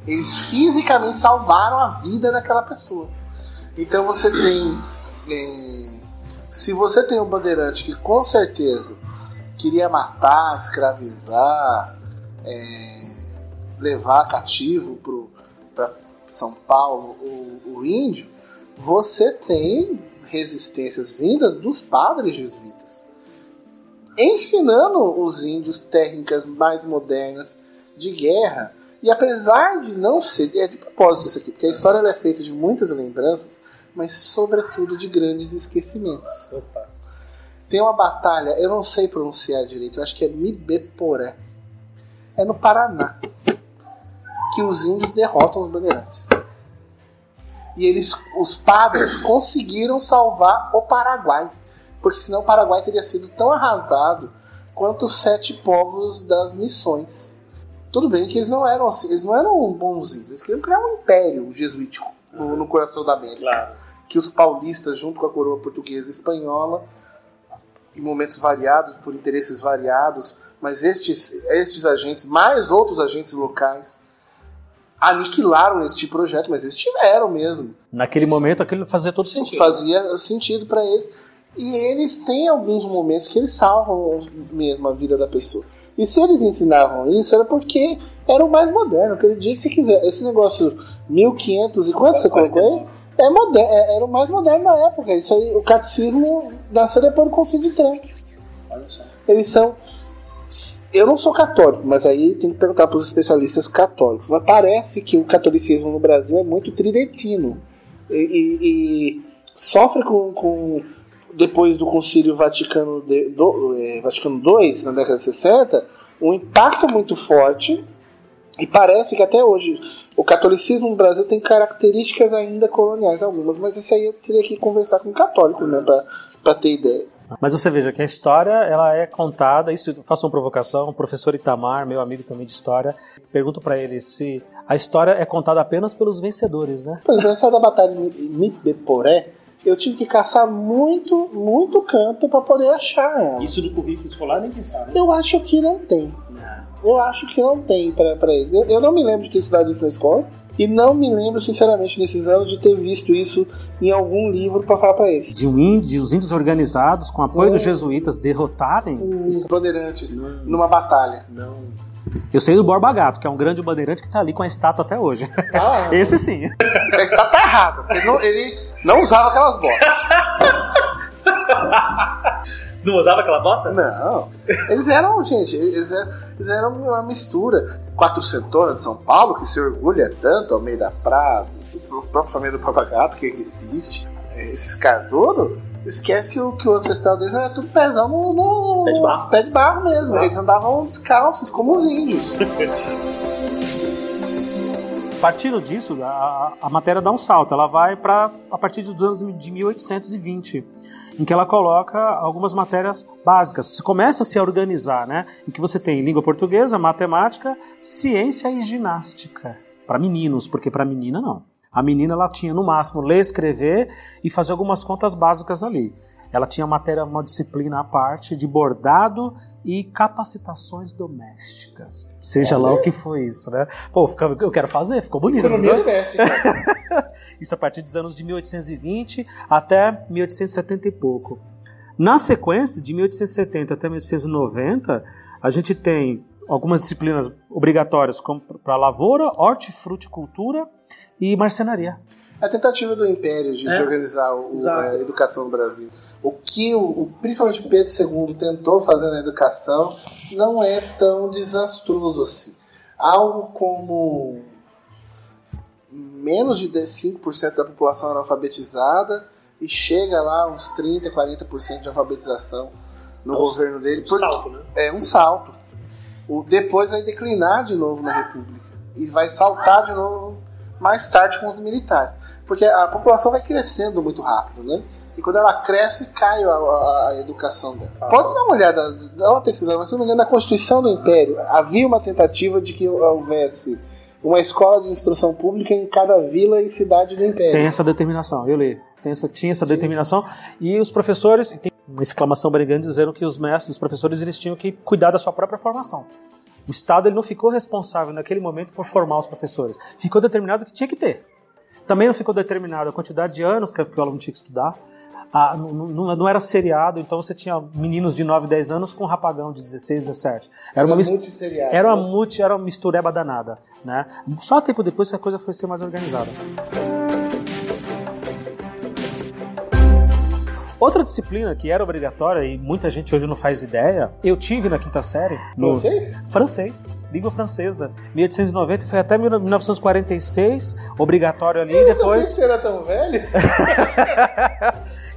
eles fisicamente salvaram a vida daquela pessoa. Então você tem. Se você tem um bandeirante que com certeza queria matar, escravizar, é, levar cativo para São Paulo o, o índio, você tem resistências vindas dos padres jesuítas, ensinando os índios técnicas mais modernas de guerra. E apesar de não ser. É de propósito isso aqui, porque a história é feita de muitas lembranças, mas sobretudo de grandes esquecimentos. Opa. Tem uma batalha, eu não sei pronunciar direito, eu acho que é Mibeporé. É no Paraná. Que os índios derrotam os bandeirantes. E eles, os padres conseguiram salvar o Paraguai. Porque senão o Paraguai teria sido tão arrasado quanto os sete povos das missões. Tudo bem que eles não eram assim, eles não eram bonzinhos, eles queriam criar um império jesuítico no, no coração da América Claro. Que os paulistas, junto com a coroa portuguesa e espanhola, em momentos variados, por interesses variados, mas estes, estes agentes, mais outros agentes locais, aniquilaram este projeto, mas eles tiveram mesmo. Naquele momento aquilo fazia todo sentido. Fazia sentido para eles. E eles têm alguns momentos que eles salvam mesmo a vida da pessoa. E se eles ensinavam isso, era porque era o mais moderno. Acredite se quiser. Esse negócio 1500 e quanto você colocou aí? É moderno, é- era o mais moderno da época. Isso aí, o catecismo nasceu depois do Concílio de Trento. Olha só. Eles são. Eu não sou católico, mas aí tem que perguntar para os especialistas católicos. Mas parece que o catolicismo no Brasil é muito tridentino. E, e- e sofre com, com- Depois do Concílio Vaticano, de, do, eh, Vaticano II, na década de 60, um impacto muito forte. E parece que até hoje o catolicismo no Brasil tem características ainda coloniais algumas, mas isso aí eu teria que conversar com um católico, né, para ter ideia. Mas você veja que a história ela é contada, isso faço uma provocação, o professor Itamar, meu amigo também de história, pergunto pra ele se a história é contada apenas pelos vencedores, né? Por exemplo, essa da batalha de Mibeporé, eu tive que caçar muito, muito canto para poder achar ela. Isso no currículo escolar nem pensar, né? Eu acho que não tem. Eu acho que não tem pra pra eles. Eu, eu não me lembro de ter estudado isso na escola. E não me lembro, sinceramente, nesses anos, de ter visto isso em algum livro para falar para eles. De um índio, os índios organizados, com apoio dos jesuítas, derrotarem. Os bandeirantes numa batalha. Não. Eu sei do Borba Gato, que é um grande bandeirante que tá ali com a estátua até hoje. Ah, Esse sim. a estátua tá errada. Ele não, ele não usava aquelas botas. Não usava aquela bota? Não. Eles eram, gente, eles eram, eles eram uma mistura. Quatrocentona de São Paulo, que se orgulha tanto, ao meio da praia, o próprio família do Papagato, que existe, é, esses caras todos, esquece que o, que o ancestral deles era tudo pezão no, no Pé de barro. pé de barro mesmo. Eles andavam descalços, como os índios. Partindo disso, a, a matéria dá um salto. Ela vai para a partir dos anos de 1820, em que ela coloca algumas matérias básicas. Você começa a se organizar, né? Em que você tem língua portuguesa, matemática, ciência e ginástica para meninos, porque para menina não. A menina ela tinha no máximo ler, escrever e fazer algumas contas básicas ali. Ela tinha matéria, uma disciplina à parte de bordado e capacitações domésticas. Seja lá o que foi isso, né? Pô, eu quero fazer, ficou bonito. Economia ficou? doméstica. Isso a partir dos anos de 1820 até 1870 e pouco. Na sequência, de 1870 até 1890, a gente tem algumas disciplinas obrigatórias, como para lavoura, hortifruticultura e marcenaria. A tentativa do Império de, de É. organizar o- Exato. a educação no Brasil. O que o, o- principalmente Pedro II tentou fazer na educação não é tão desastroso assim. algo como menos de 5% da população era alfabetizada e chega lá uns 30, 40% de alfabetização no É um governo dele. Um salto, né? É um salto. O, depois vai declinar de novo na República. E vai saltar de novo mais tarde com os militares. Porque a população vai crescendo muito rápido, né? E quando ela cresce, cai a, a- a educação dela. Pode dar uma olhada, dá uma pesquisada, mas se não me engano, na Constituição do Império havia uma tentativa de que houvesse uma escola de instrução pública em cada vila e cidade do Império. Tem essa determinação, eu li. Tem essa, tinha essa determinação. E os professores, tem uma exclamação bem grande dizendo que os mestres, os professores, eles tinham que cuidar da sua própria formação. O Estado ele não ficou responsável naquele momento por formar os professores. Ficou determinado que tinha que ter. Também não ficou determinado a quantidade de anos que que o aluno tinha que estudar. Ah, não, não- era seriado, então você tinha meninos de 9, 10 anos com um rapagão de 16, 17. Era uma, mis- multisseriado, era uma multi, era uma mistureba danada, né? Só tempo depois que a coisa foi ser mais organizada. Outra disciplina que era obrigatória e muita gente hoje não faz ideia, eu tive na quinta série. no- Francês? Francês, língua francesa. 1890 foi até 1946, obrigatório ali, Eu depois... você era tão velho.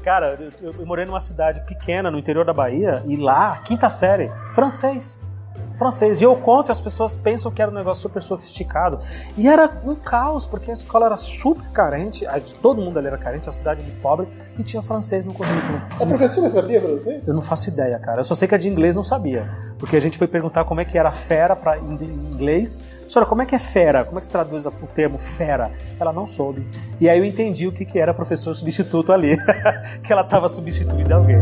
Cara, eu, eu morei numa cidade pequena no interior da Bahia e lá, quinta série, francês. Francês. E eu conto e as pessoas pensam que era um negócio super sofisticado. E era um caos, porque a escola era super carente, todo mundo ali era carente, a cidade muito pobre, e tinha francês no currículo. A professora sabia francês? Eu não faço ideia, cara. Eu só sei que a de inglês não sabia. Porque a gente foi perguntar como é que era fera em inglês. Senhora, como é que é fera? Como é que se traduz o termo fera? Ela não soube. E aí eu entendi o que, que era professor substituto ali. que ela estava substituindo alguém.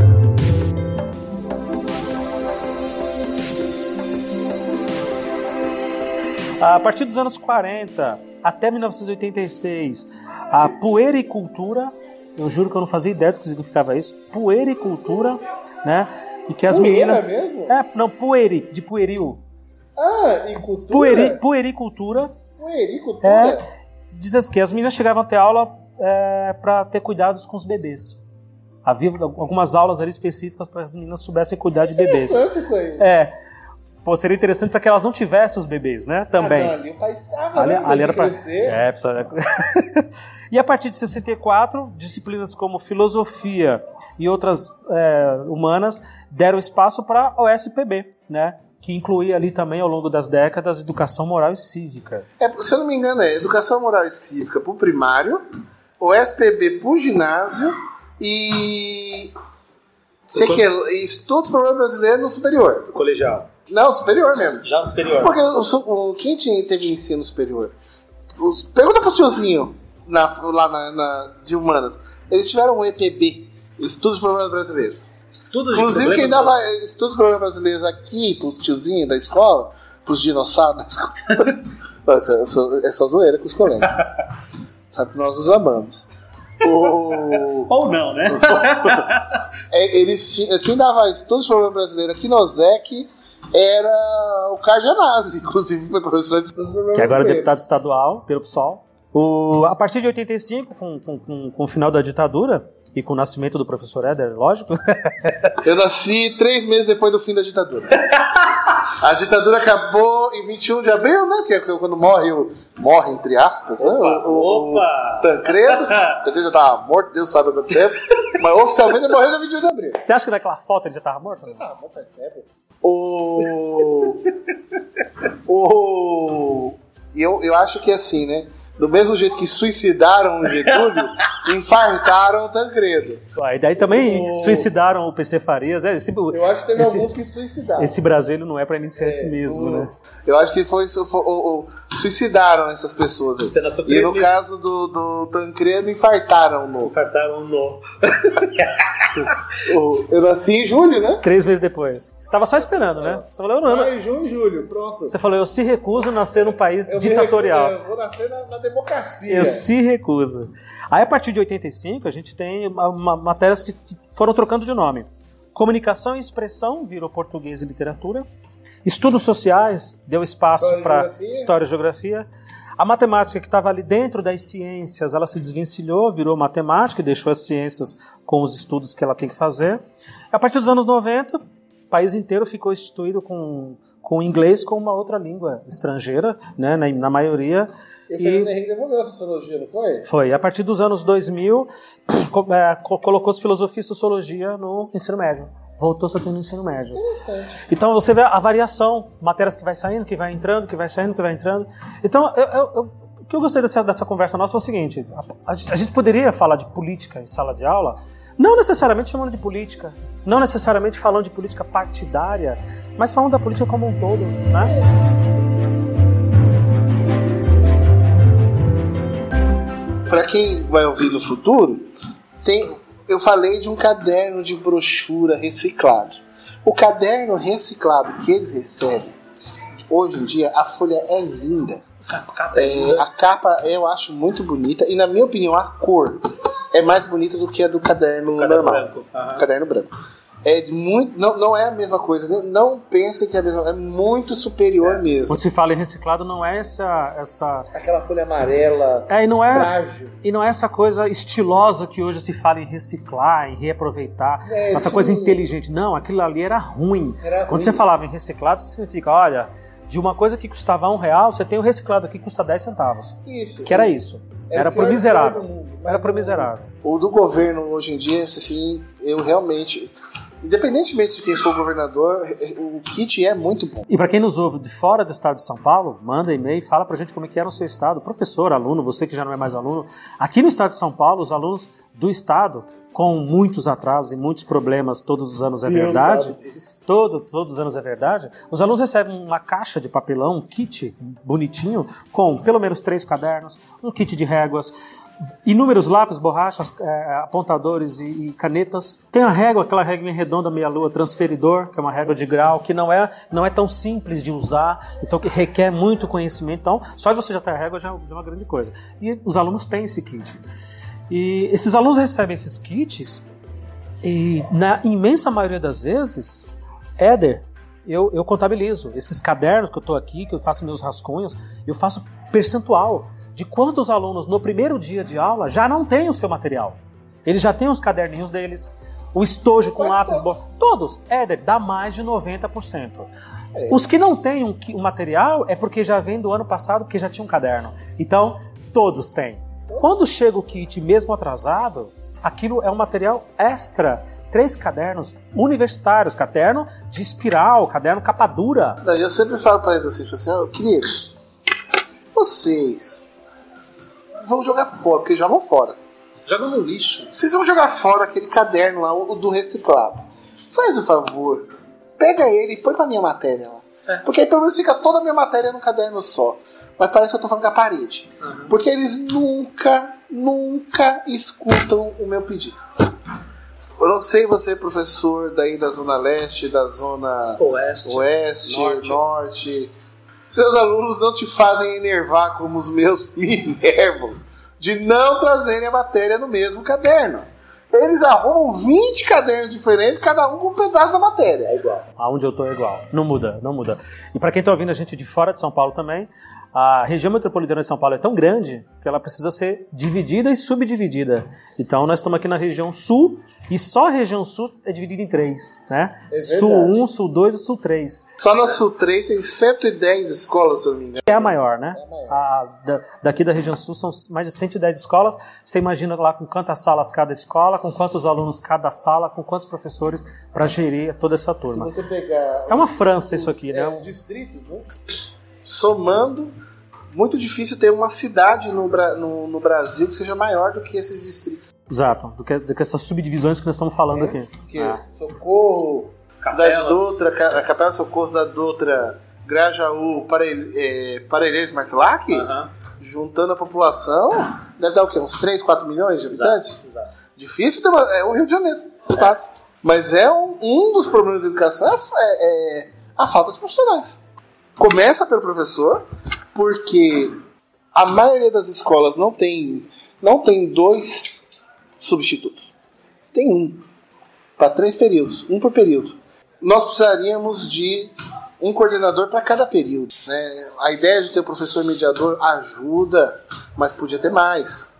A partir dos anos 40 até 1986, a puericultura, eu juro que eu não fazia ideia do que significava isso, puericultura, né? E que as meninas. mesmo? É, não, pueri, de pueril. Ah, e cultura? Pueri, puericultura Puericultura? É. diz assim, que as meninas chegavam a ter aula é, para ter cuidados com os bebês. Havia algumas aulas ali específicas para as meninas soubessem cuidar de bebês. Isso aí. É. Pô, seria interessante para que elas não tivessem os bebês, né? Também. Ah, não, ali o país precisava, Ali, né? ali era pra... crescer. É, precisa... e a partir de 64, disciplinas como filosofia e outras é, humanas deram espaço para a OSPB, né? Que incluía ali também, ao longo das décadas, educação moral e cívica. É, se eu não me engano, é Educação Moral e Cívica pro primário, o SPB pro ginásio e. Sei que é Estudo do Problema Brasileiro no superior. Colegial. Não, superior mesmo. Já no superior. Porque o, o- quem tinha, teve ensino superior? Os, pergunta pro tiozinho na, lá na, na- de humanas. Eles tiveram um EPB, Estudos dos Problemas Brasileiros. Estudo de Inclusive, quem dava estudos dos problemas brasileiros aqui pros tiozinhos da escola, pros dinossauros da escola. É só, é só zoeira com os colegas. Sabe que nós os amamos. O- Ou não, né? é, eles tinham, quem dava estudos dos problemas brasileiros aqui no ZEC era o Carjanazzi, inclusive foi professor de que agora é deputado estadual pelo PSOL. O, a partir de 85, com, com, com, com o final da ditadura e com o nascimento do professor Éder, lógico, Eu nasci três meses depois do fim da ditadura. A ditadura acabou em 21 de abril, né? Que é quando morre o. Morre, entre aspas, né? Opa, O, o, opa. o Tancredo. O Tancredo já tava morto, Deus sabe há quanto tempo. Mas oficialmente ele morreu no 21 de abril. você acha que naquela foto ele já estava morto? Ah, bom, faz tempo. O. O. Eu, eu acho que é assim, né? Do mesmo jeito que suicidaram o Getúlio, infartaram o Tancredo. E daí também O- suicidaram o PC Farias. É, esse, Eu acho que teve esse, alguns que suicidaram. esse Brasil não é para iniciantes mesmo, O- né? Eu acho que foi, foi- o- o- suicidaram essas pessoas. aí. E no caso do, do Tancredo, infartaram no. Infartaram no. eu nasci em julho, né? Três meses depois. Você estava só esperando, né? Você falou, eu não, Ah, em junho e julho, pronto. Você falou, eu se recuso a nascer num país Eu ditatorial. recuso, Eu vou nascer na, na democracia. Eu se recuso. Aí, a partir de 85, a gente tem uma- uma- matérias que foram trocando de nome. Comunicação e expressão virou português e literatura. Estudos sociais deu espaço para história e geografia. A matemática que estava ali dentro das ciências, ela se desvencilhou, virou matemática e deixou as ciências com os estudos que ela tem que fazer. A partir dos anos 90, o país inteiro ficou instituído com, com inglês como uma outra língua estrangeira, né, na, na maioria. E o Fernando Henrique devolveu a sociologia, não foi? Foi. A partir dos anos 2000, co- é, co- colocou-se filosofia e sociologia no ensino médio. Voltou-se a ter no ensino médio. Interessante. Então você vê a variação, matérias que vai saindo, que vai entrando, que vai saindo, que vai entrando. Então, eu, eu- eu- o que eu gostei dessa, dessa conversa nossa foi o seguinte: a, a gente- a gente poderia falar de política em sala de aula, não necessariamente chamando de política, não necessariamente falando de política partidária, mas falando da política como um todo, né? Para quem vai ouvir no futuro, tem, eu falei de um caderno de brochura reciclado. O caderno reciclado que eles recebem, hoje em dia, a folha é linda. É, a capa eu acho muito bonita e, na minha opinião, a cor é mais bonita do que a do caderno, Caderno normal. branco. Aham. Caderno branco. É de muito, não, não é a mesma coisa. Não, não pense que é a mesma É muito superior mesmo. Quando se fala em reciclado, não é essa. essa Aquela folha amarela, é, e não é. frágil. E não é essa coisa estilosa que hoje se fala em reciclar, em reaproveitar, É, essa coisa inteligente. Não, aquilo ali era ruim. Era Quando ruim. você falava em reciclado, significa, olha, de uma coisa que custava um real, você tem o reciclado aqui que custa 10 centavos. Isso. Que era isso. Era Era o pro miserável. do mundo, Era pro o- miserável. O do governo hoje em dia, assim, eu realmente. Independentemente de quem for o governador, é- o kit é muito bom. E para quem nos ouve de fora do estado de São Paulo, manda e-mail, fala pra gente como é que era o seu estado, professor, aluno, você que já não é mais aluno. Aqui no estado de São Paulo, os alunos do estado, com muitos atrasos e muitos problemas todos os anos é verdade, todo, todos os anos é verdade, os alunos recebem uma caixa de papelão, um kit bonitinho, com pelo menos três cadernos, um kit de réguas, inúmeros lápis, borrachas, eh, apontadores e, canetas. Tem a régua, aquela régua redonda meia-lua, transferidor, que é uma régua de grau, que não é, não é tão simples de usar, então que requer muito conhecimento. Então, só de você já ter a régua já, já é uma grande coisa. E os alunos têm esse kit. E esses alunos recebem esses kits e, na imensa maioria das vezes, Éder, eu, eu contabilizo. Esses cadernos que eu estou aqui, que eu faço meus rascunhos, eu faço percentual de quantos alunos no primeiro dia de aula já não têm o seu material. Eles já têm os caderninhos deles, o estojo com Quase lápis, todos. bo- todos. Éder, dá mais de 90%. Os que não têm um, um material é porque já vem do ano passado, que já tinha um caderno. Então, todos têm. Quando chega o kit mesmo atrasado, aquilo é um material extra. Três cadernos universitários, caderno de espiral, caderno capa dura. Eu sempre falo para eles assim, assim, queridos, vocês vão jogar fora, porque jogam fora. Joga no lixo. Vocês vão jogar fora aquele caderno lá, o do reciclado. Faz o favor, pega ele e põe pra minha matéria lá. É. Porque aí pelo menos fica toda a minha matéria num caderno só. Mas parece que eu tô falando com a parede. Uhum. Porque eles nunca, nunca escutam o meu pedido. Eu não sei você, professor daí da Zona Leste, da Zona Oeste. Oeste, Norte. Norte. Seus alunos não te fazem enervar como os meus me enervam de não trazerem a matéria no mesmo caderno. Eles arrumam 20 cadernos diferentes, cada um com um pedaço da É matéria. igual. Aonde eu tô é igual. Não muda, não muda. E para quem tá ouvindo a gente de fora de São Paulo também, a região metropolitana de São Paulo é tão grande que ela precisa ser dividida e subdividida. Então nós estamos aqui na região sul e só a região sul é dividida em três, né? É sul verdade. 1, sul 2 e sul 3. Só na Sul 3 tem 110 escolas, se eu não me engano. É a maior, né? É a maior. A, da- daqui da região sul são mais de 110 escolas. Você imagina lá com quantas salas cada escola, com quantos alunos cada sala, com quantos professores para gerir toda essa Se turma. você pegar É uma França isso aqui, é, né? os distritos, né? Somando, muito difícil ter uma cidade no, no- no Brasil que seja maior do que esses distritos. Exato, do que, do que essas subdivisões que nós estamos falando É, aqui. Porque Ah. Socorro, Capela. Cidade Doutra, Capela de Socorro, Cidade Doutra, Grajaú, Parelheiros, é, Parelheiros Marcilac, juntando a população, deve dar o quê? Uns 3, 4 milhões de habitantes? Exato. Exato. Difícil ter uma, é o Rio de Janeiro, quase. Mas é um, um dos problemas da educação é, é- é a falta de profissionais. Começa pelo professor, porque a maioria das escolas não tem, não tem dois substitutos. Tem um. Para três períodos, um por período. Nós precisaríamos de um coordenador para cada período. né? A ideia de ter um professor mediador ajuda, mas podia ter mais.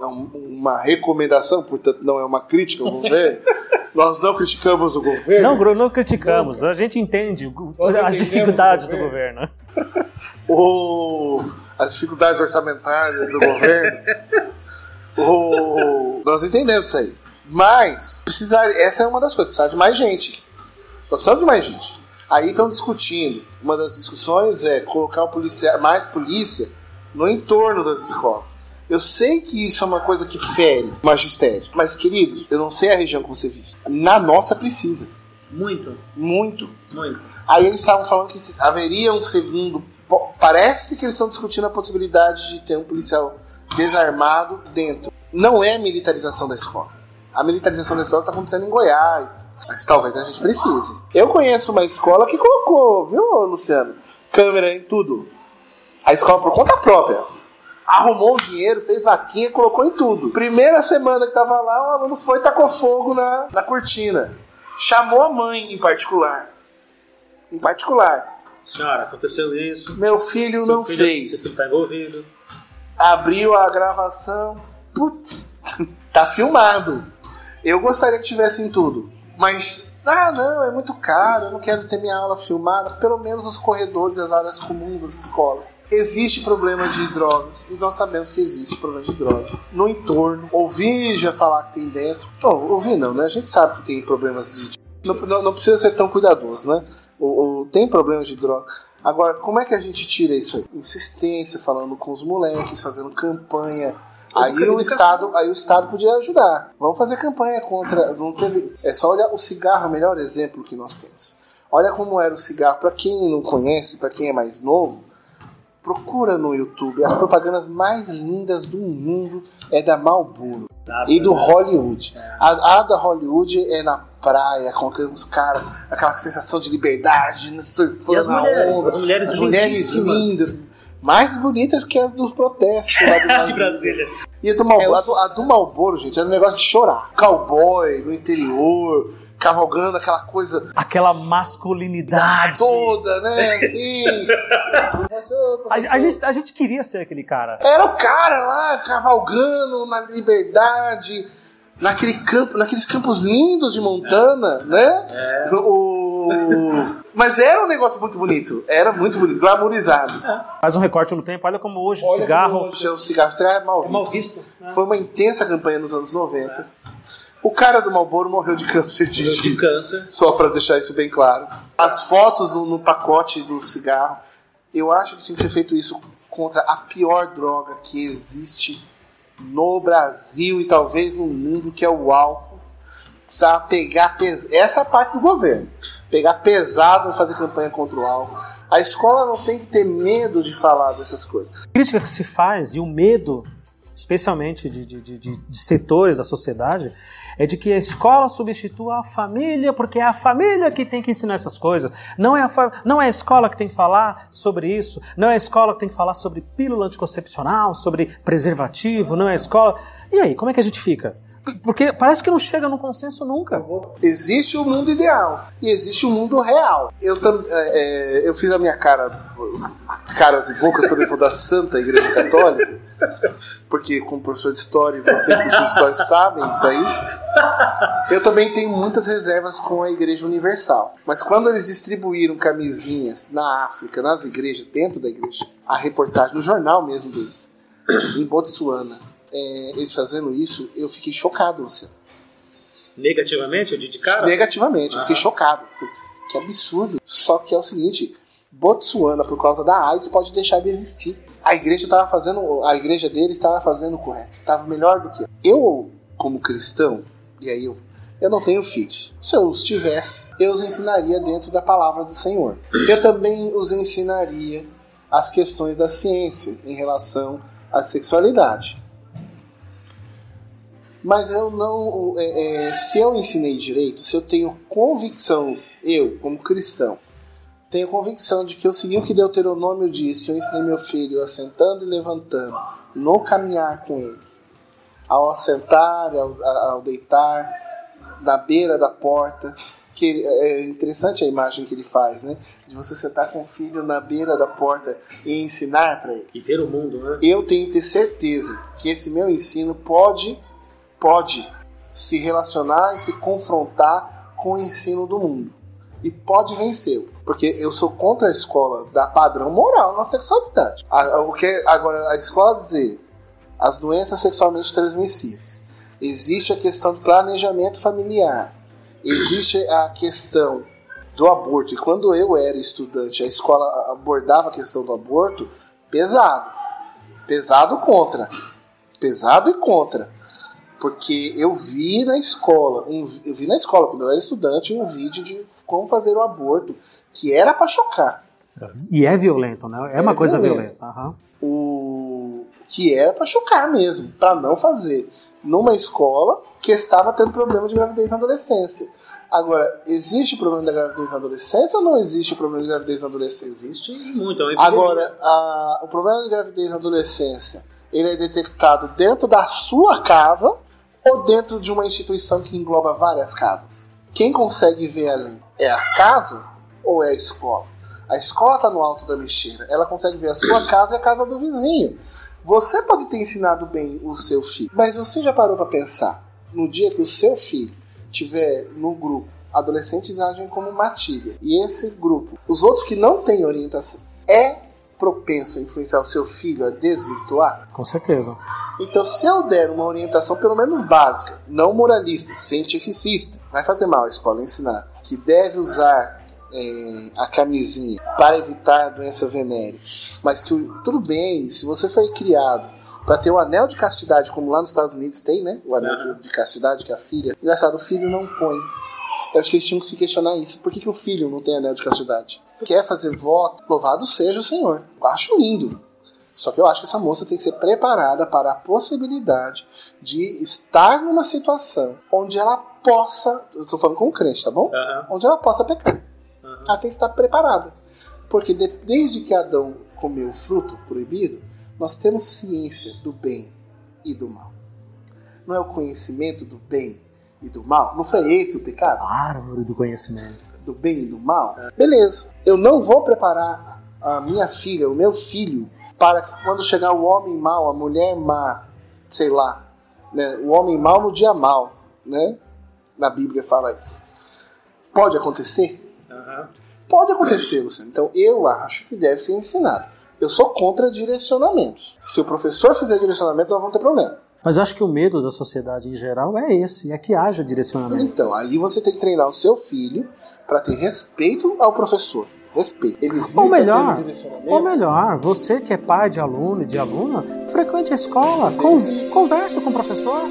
É um- uma recomendação, portanto não é uma crítica ao governo. Nós não criticamos o governo. Não, Gru, não criticamos. A gente entende Nós as dificuldades o do governo. governo. o, as dificuldades orçamentárias do governo. o, nós entendemos isso aí. Mas, precisar, essa é uma das coisas, precisar de mais gente. Nós precisamos de mais gente. Aí estão discutindo. Uma das discussões é colocar mais polícia no entorno das escolas. Eu sei que isso é uma coisa que fere o magistério. Mas, queridos, eu não sei a região que você vive. Na nossa precisa. Muito, Muito. muito. Aí eles estavam falando que haveria um segundo. Parece que eles estão discutindo a possibilidade de ter um policial desarmado dentro. Não é a militarização da escola. A militarização da escola está acontecendo em Goiás. Mas talvez a gente precise. Eu conheço uma escola que colocou, viu, Luciano? Câmera em tudo. A escola por conta própria. Arrumou um dinheiro, fez vaquinha, colocou em tudo. Primeira semana que tava lá, o aluno foi e tacou fogo na, na cortina. Chamou a mãe em particular. Em particular. Senhora, aconteceu isso. Meu filho não filho- fez. Filho tá envolvido. Abriu a gravação. Putz, tá filmado. Eu gostaria que tivesse em tudo. Mas, ah, não, é muito caro, eu não quero ter minha aula filmada. Pelo menos os corredores e as áreas comuns das escolas. Existe problema de drogas, e nós sabemos que existe problema de drogas. No entorno, ouvi já falar que tem dentro. Não, ouvi não, né? A gente sabe que tem problemas de. Não, não, não precisa ser tão cuidadoso, né? O, o- tem problemas de droga. Agora, como é que a gente tira isso aí? Insistência, falando com os moleques, fazendo campanha. Aí o Educação. Estado, aí o Estado podia ajudar. Vamos fazer campanha contra. Não teve, é só olhar o cigarro, é o melhor exemplo que nós temos. Olha como era o cigarro. Para quem não conhece, para quem é mais novo, procura no YouTube. As propagandas mais lindas do mundo é da Marlboro e do Hollywood. A, a da Hollywood é na praia, com aqueles caras, aquela sensação de liberdade, surfando as na mulheres? onda. As mulheres As mulheres lindas, mais bonitas que as dos protestos lá do De. Brasília. E a do, Mal, É, o- a, do, a do Malboro, gente, era um negócio de chorar. Cowboy no interior, cavalgando aquela coisa Aquela masculinidade. toda, né? Assim. A, a gente, a gente queria ser aquele cara. Era o cara lá cavalgando na liberdade, naquele campo, naqueles campos lindos de Montana, né? O... Mas era um negócio muito bonito. Era muito bonito, glamourizado. Faz um recorte no tempo, olha como hoje o Olha cigarro. como hoje é o cigarro, o cigarro é mal visto. Mal visto. né? Foi uma intensa campanha nos anos 90. O cara do Marlboro morreu de câncer de, De câncer. Só pra deixar isso bem claro. As fotos no, no pacote do cigarro, eu acho que tinha que ser feito isso contra a pior droga que existe no Brasil e talvez no mundo, que é o álcool. Precisava pegar pes... essa é a parte do governo. Pegar pesado e fazer campanha contra o álcool. A escola não tem que ter medo de falar dessas coisas. A crítica que se faz e o medo, especialmente de, de, de, de- setores da sociedade, é de que a escola substitua a família, porque é a família que tem que ensinar essas coisas. Não é, a não é a escola que tem que falar sobre isso, não é a escola que tem que falar sobre pílula anticoncepcional, sobre preservativo, não é a escola. E aí, como é que a gente fica? Porque parece que não chega num consenso nunca. Existe o mundo ideal e existe o mundo real. Eu, é, é, eu fiz a minha cara, caras e bocas quando falou da Santa Igreja Católica, porque como professor de história vocês, professores de história, sabem disso aí. Eu também tenho muitas reservas com a Igreja Universal. Mas quando eles distribuíram camisinhas na África, nas igrejas, dentro da igreja, a reportagem, no jornal mesmo deles, em Botsuana, é, eles fazendo isso, eu fiquei chocado, Luciano. Negativamente, de de cara? Negativamente, eu fiquei chocado. Falei, Que absurdo. Só que é o seguinte: Botsuana, por causa da AIDS, pode deixar de existir. A igreja estava fazendo, a igreja dele estava fazendo o correto, estava melhor do que eu. Eu, como cristão, e aí eu, eu não tenho filhos. Se eu os tivesse, eu os ensinaria dentro da palavra do Senhor. Eu também os ensinaria as questões da ciência em relação à sexualidade. Mas eu não. é, é, se eu ensinei direito, se eu tenho convicção, eu, como cristão, tenho convicção de que eu segui o que Deuteronômio diz, que eu ensinei meu filho assentando e levantando, no caminhar com ele, ao assentar, ao, ao deitar, na beira da porta. Que ele- é interessante a imagem que ele faz, né? De você sentar com o filho na beira da porta e ensinar para ele E ver o mundo, né? eu tenho que ter certeza que esse meu ensino pode, pode se relacionar e se confrontar com o ensino do mundo. E pode vencê-lo. Porque eu sou contra a escola da padrão moral na sexualidade. O que agora a escola dizer as doenças sexualmente transmissíveis. Existe a questão de planejamento familiar. Existe a questão do aborto. E quando eu era estudante, a escola abordava a questão do aborto, pesado. Pesado contra. Pesado e contra. Porque eu vi na escola, um, eu vi na escola, quando eu era estudante, um vídeo de como fazer o aborto, que era pra chocar. E é violento, né? É uma É coisa violento. violenta. aham. O que era pra chocar mesmo, pra não fazer numa escola que estava tendo problema de gravidez na adolescência. Agora, existe problema da gravidez na adolescência ou não existe problema de gravidez na adolescência? Existe muito, é uma. Agora, a- o problema de gravidez na adolescência, ele é detectado dentro da sua casa ou dentro de uma instituição que engloba várias casas? Quem consegue ver além? É a casa ou é a escola? A escola está no alto da lixeira, ela consegue ver a sua casa e a casa do vizinho. Você pode ter ensinado bem o seu filho, mas você já parou para pensar no dia que o seu filho tiver no grupo, adolescentes agem como matilha, e esse grupo, os outros que não têm orientação, é propenso a influenciar o seu filho a desvirtuar? Com certeza. Então, se eu der uma orientação pelo menos básica, não moralista, cientificista, vai fazer mal a escola ensinar que deve usar eh, a camisinha para evitar a doença venérea, mas que tudo bem, se você foi criado para ter o anel de castidade, como lá nos Estados Unidos tem, né? O anel de, de castidade que a filha. Engraçado, o filho não põe. Eu acho que eles tinham que se questionar isso. Por que, que o filho não tem anel de castidade? Quer fazer voto? Louvado seja o Senhor. Eu acho lindo. Só que eu acho que essa moça tem que ser preparada para a possibilidade de estar numa situação onde ela possa. Eu tô falando com o crente, tá bom? Aham. Onde ela possa pecar. Aham. Ela tem que estar preparada. Porque de- desde que Adão comeu o fruto proibido, nós temos ciência do bem e do mal. Não é o conhecimento do bem e do mal? Não foi esse o pecado? Árvore do conhecimento. Do bem e do mal, beleza. Eu não vou preparar a minha filha, o meu filho, para que quando chegar o homem mau, a mulher má, sei lá, né, o homem mau no dia mau, né? Na Bíblia fala isso. Pode acontecer? Pode acontecer, Luciano. Então eu acho que deve ser ensinado. Eu sou contra direcionamentos. Se o professor fizer direcionamento, nós vamos ter problema. Mas acho que o medo da sociedade em geral é esse, é que haja direcionamento. Então, aí você tem que treinar o seu filho para ter respeito ao professor. Respeito. Ele Ou melhor, ou melhor, você que é pai de aluno e de aluna, frequente a escola, con converse com o professor.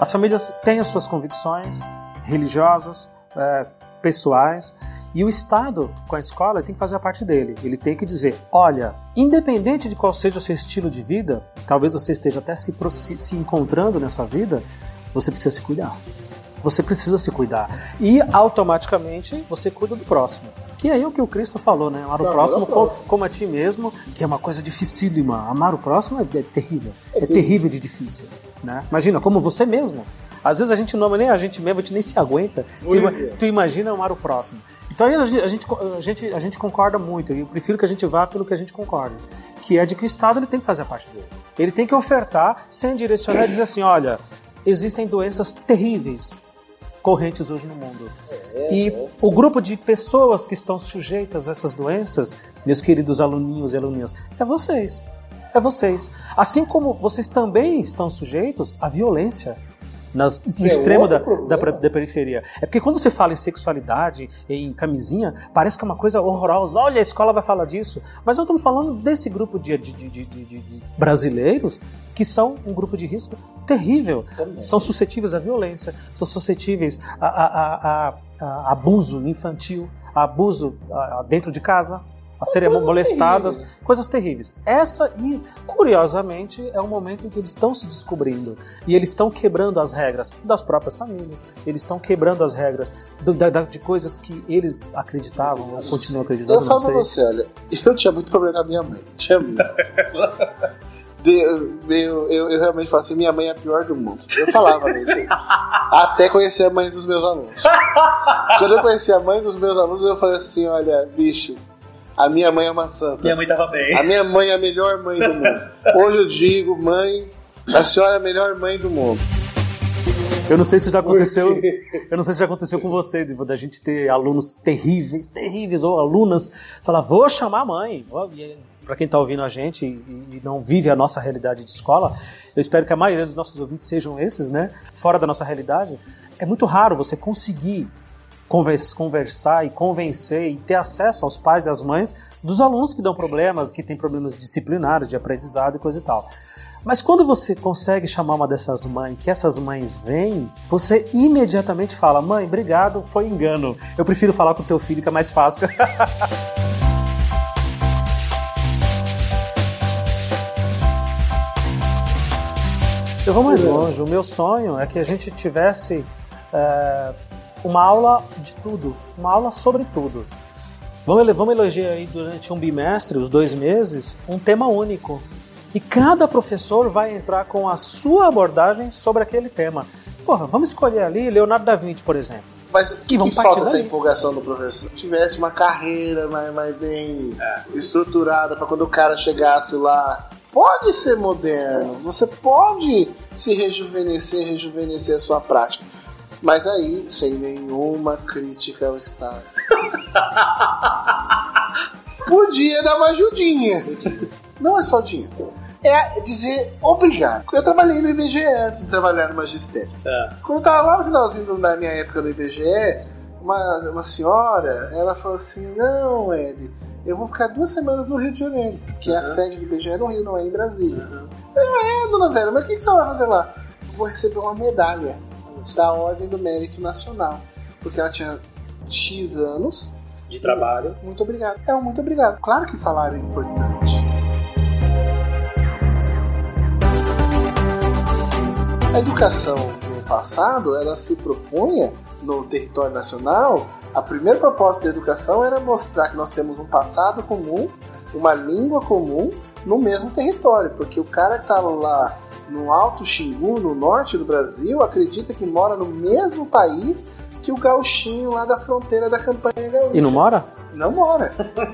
As famílias têm as suas convicções religiosas, é, pessoais, e o Estado, com a escola, tem que fazer a parte dele. Ele tem que dizer: olha, independente de qual seja o seu estilo de vida, talvez você esteja até se, se, encontrando nessa vida, você precisa se cuidar. Você precisa se cuidar. E automaticamente você cuida do próximo. Que é o que o Cristo falou, né? Amar o próximo co- próximo. como a ti mesmo, que é uma coisa dificílima. Amar o próximo é, é terrível. É terrível de difícil. Né? Imagina, como você mesmo. Às vezes a gente não ama nem a gente mesmo, a gente nem se aguenta. Tu, é. tu imagina amar o próximo. Então a gente, a, gente, a, gente, concorda muito. E eu prefiro que a gente vá pelo que a gente concorda. Que é de que o Estado ele tem que fazer a parte dele. Ele tem que ofertar sem direcionar e dizer assim: olha, existem doenças terríveis correntes hoje no mundo. e o grupo de pessoas que estão sujeitas a essas doenças, meus queridos aluninhos e aluninhas, é vocês. É vocês. Assim como vocês também estão sujeitos à violência. Nas, no é extremo da, da, da periferia. É porque quando você fala em sexualidade, em camisinha, parece que é uma coisa horrorosa. Olha, a escola vai falar disso. Mas eu estou falando desse grupo de, de, de, de- brasileiros que são um grupo de risco terrível. Também. São suscetíveis à violência, são suscetíveis a, a- a- a- abuso infantil, a abuso dentro de casa, a serem molestadas, terríveis. coisas terríveis. Essa, e curiosamente, é um momento em que eles estão se descobrindo e eles estão quebrando as regras das próprias famílias, eles estão quebrando as regras do- da- de coisas que eles acreditavam ou continuam acreditando. Eu falo pra sei. você, olha, eu tinha muito problema com a minha mãe. Tinha mesmo. eu, eu, eu realmente falo assim, minha mãe é a pior do mundo. Eu falava isso. Até conhecer a mãe dos meus alunos. Quando eu conheci a mãe dos meus alunos, eu falei assim, olha, bicho, a minha mãe é uma santa. Minha mãe tava bem. A minha mãe é a melhor mãe do mundo. Hoje eu digo, mãe, a senhora é a melhor mãe do mundo. Eu não sei se já aconteceu. Eu não sei se já aconteceu com você, de- da gente ter alunos terríveis, terríveis, ou alunas falar, vou chamar a mãe. Para quem está ouvindo a gente e, e não vive a nossa realidade de escola, eu espero que a maioria dos nossos ouvintes sejam esses, né? Fora da nossa realidade. É muito raro você conseguir conversar e convencer e ter acesso aos pais e às mães dos alunos que dão problemas, que têm problemas disciplinares, de aprendizado e coisa e tal. Mas quando você consegue chamar uma dessas mães, que essas mães vêm, você imediatamente fala: Mãe, obrigado, foi engano. Eu prefiro falar com o teu filho que é mais fácil. Eu vou mais longe. O meu sonho é que a gente tivesse é, uma aula de tudo, uma aula sobre tudo. Vamos, vamos eleger aí durante um bimestre, os dois meses, um tema único. E cada professor vai entrar com a sua abordagem sobre aquele tema. Porra, vamos escolher ali Leonardo da Vinci, por exemplo. Mas o que, vamos que falta essa empolgação do professor? Se tivesse uma carreira mais, mais bem estruturada para quando o cara chegasse lá. Pode ser moderno, você pode se rejuvenescer, rejuvenescer a sua prática. Mas aí, sem nenhuma crítica ao Estado. Podia dar uma ajudinha. Não é só dinheiro. É dizer obrigado. Eu trabalhei no IBGE antes de trabalhar no magistério. É. Quando eu tava lá no finalzinho da minha época no IBGE, uma, uma senhora, ela falou assim, não, Ed, eu vou ficar duas semanas no Rio de Janeiro, porque a Uhum. sede do IBGE é no Rio, não é em Brasília. É, dona Vera, mas o que, que você vai fazer lá? Vou receber uma medalha da Ordem do Mérito Nacional, porque ela tinha X anos. De trabalho. Muito obrigado. É muito obrigado. Claro que salário é importante. A educação no passado, ela se propunha no território nacional. A primeira proposta da educação era mostrar que nós temos um passado comum, uma língua comum no mesmo território, porque o cara que está lá no Alto Xingu, no norte do Brasil, acredita que mora no mesmo país que o gauchinho lá da fronteira da campanha gaúcha. E não mora? Não mora.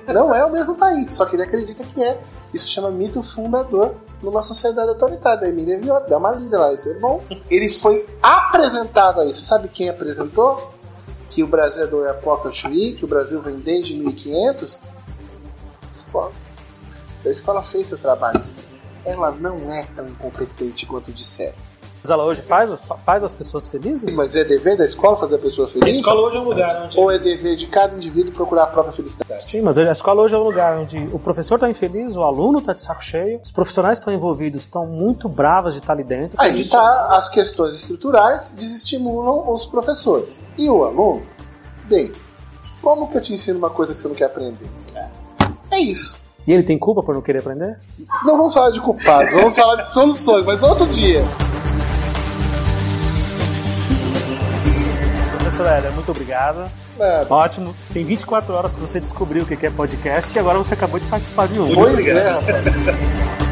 Não é o mesmo país, só que ele acredita que é. Isso chama mito fundador numa sociedade autoritária. Da Emília Viotti, dá uma lida lá, isso é bom. Ele foi apresentado a isso. Sabe quem apresentou? Que o Brasil é do Epoca Chuí, que o Brasil vem desde 1500? Escola. A escola fez seu trabalho sim. Ela não é tão incompetente quanto disseram. Mas ela hoje faz, fa- faz as pessoas felizes? Mas é dever da escola fazer a pessoa A feliz? escola hoje é um lugar onde. Ou é dever de cada indivíduo procurar a própria felicidade? Sim, mas a escola hoje é um lugar onde o professor está infeliz, o aluno está de saco cheio, os profissionais que estão envolvidos estão muito bravos de estar ali dentro. Aí está as questões estruturais desestimulam os professores. E o aluno? Bem, como que eu te ensino uma coisa que você não quer aprender? É isso. E ele tem culpa por não querer aprender? Não vamos falar de culpados, vamos falar de soluções, mas outro dia. Professor Hélia, muito obrigado. É, Ótimo. Tem 24 horas que você descobriu o que é podcast e agora você acabou de participar de um. pois é, rapaz.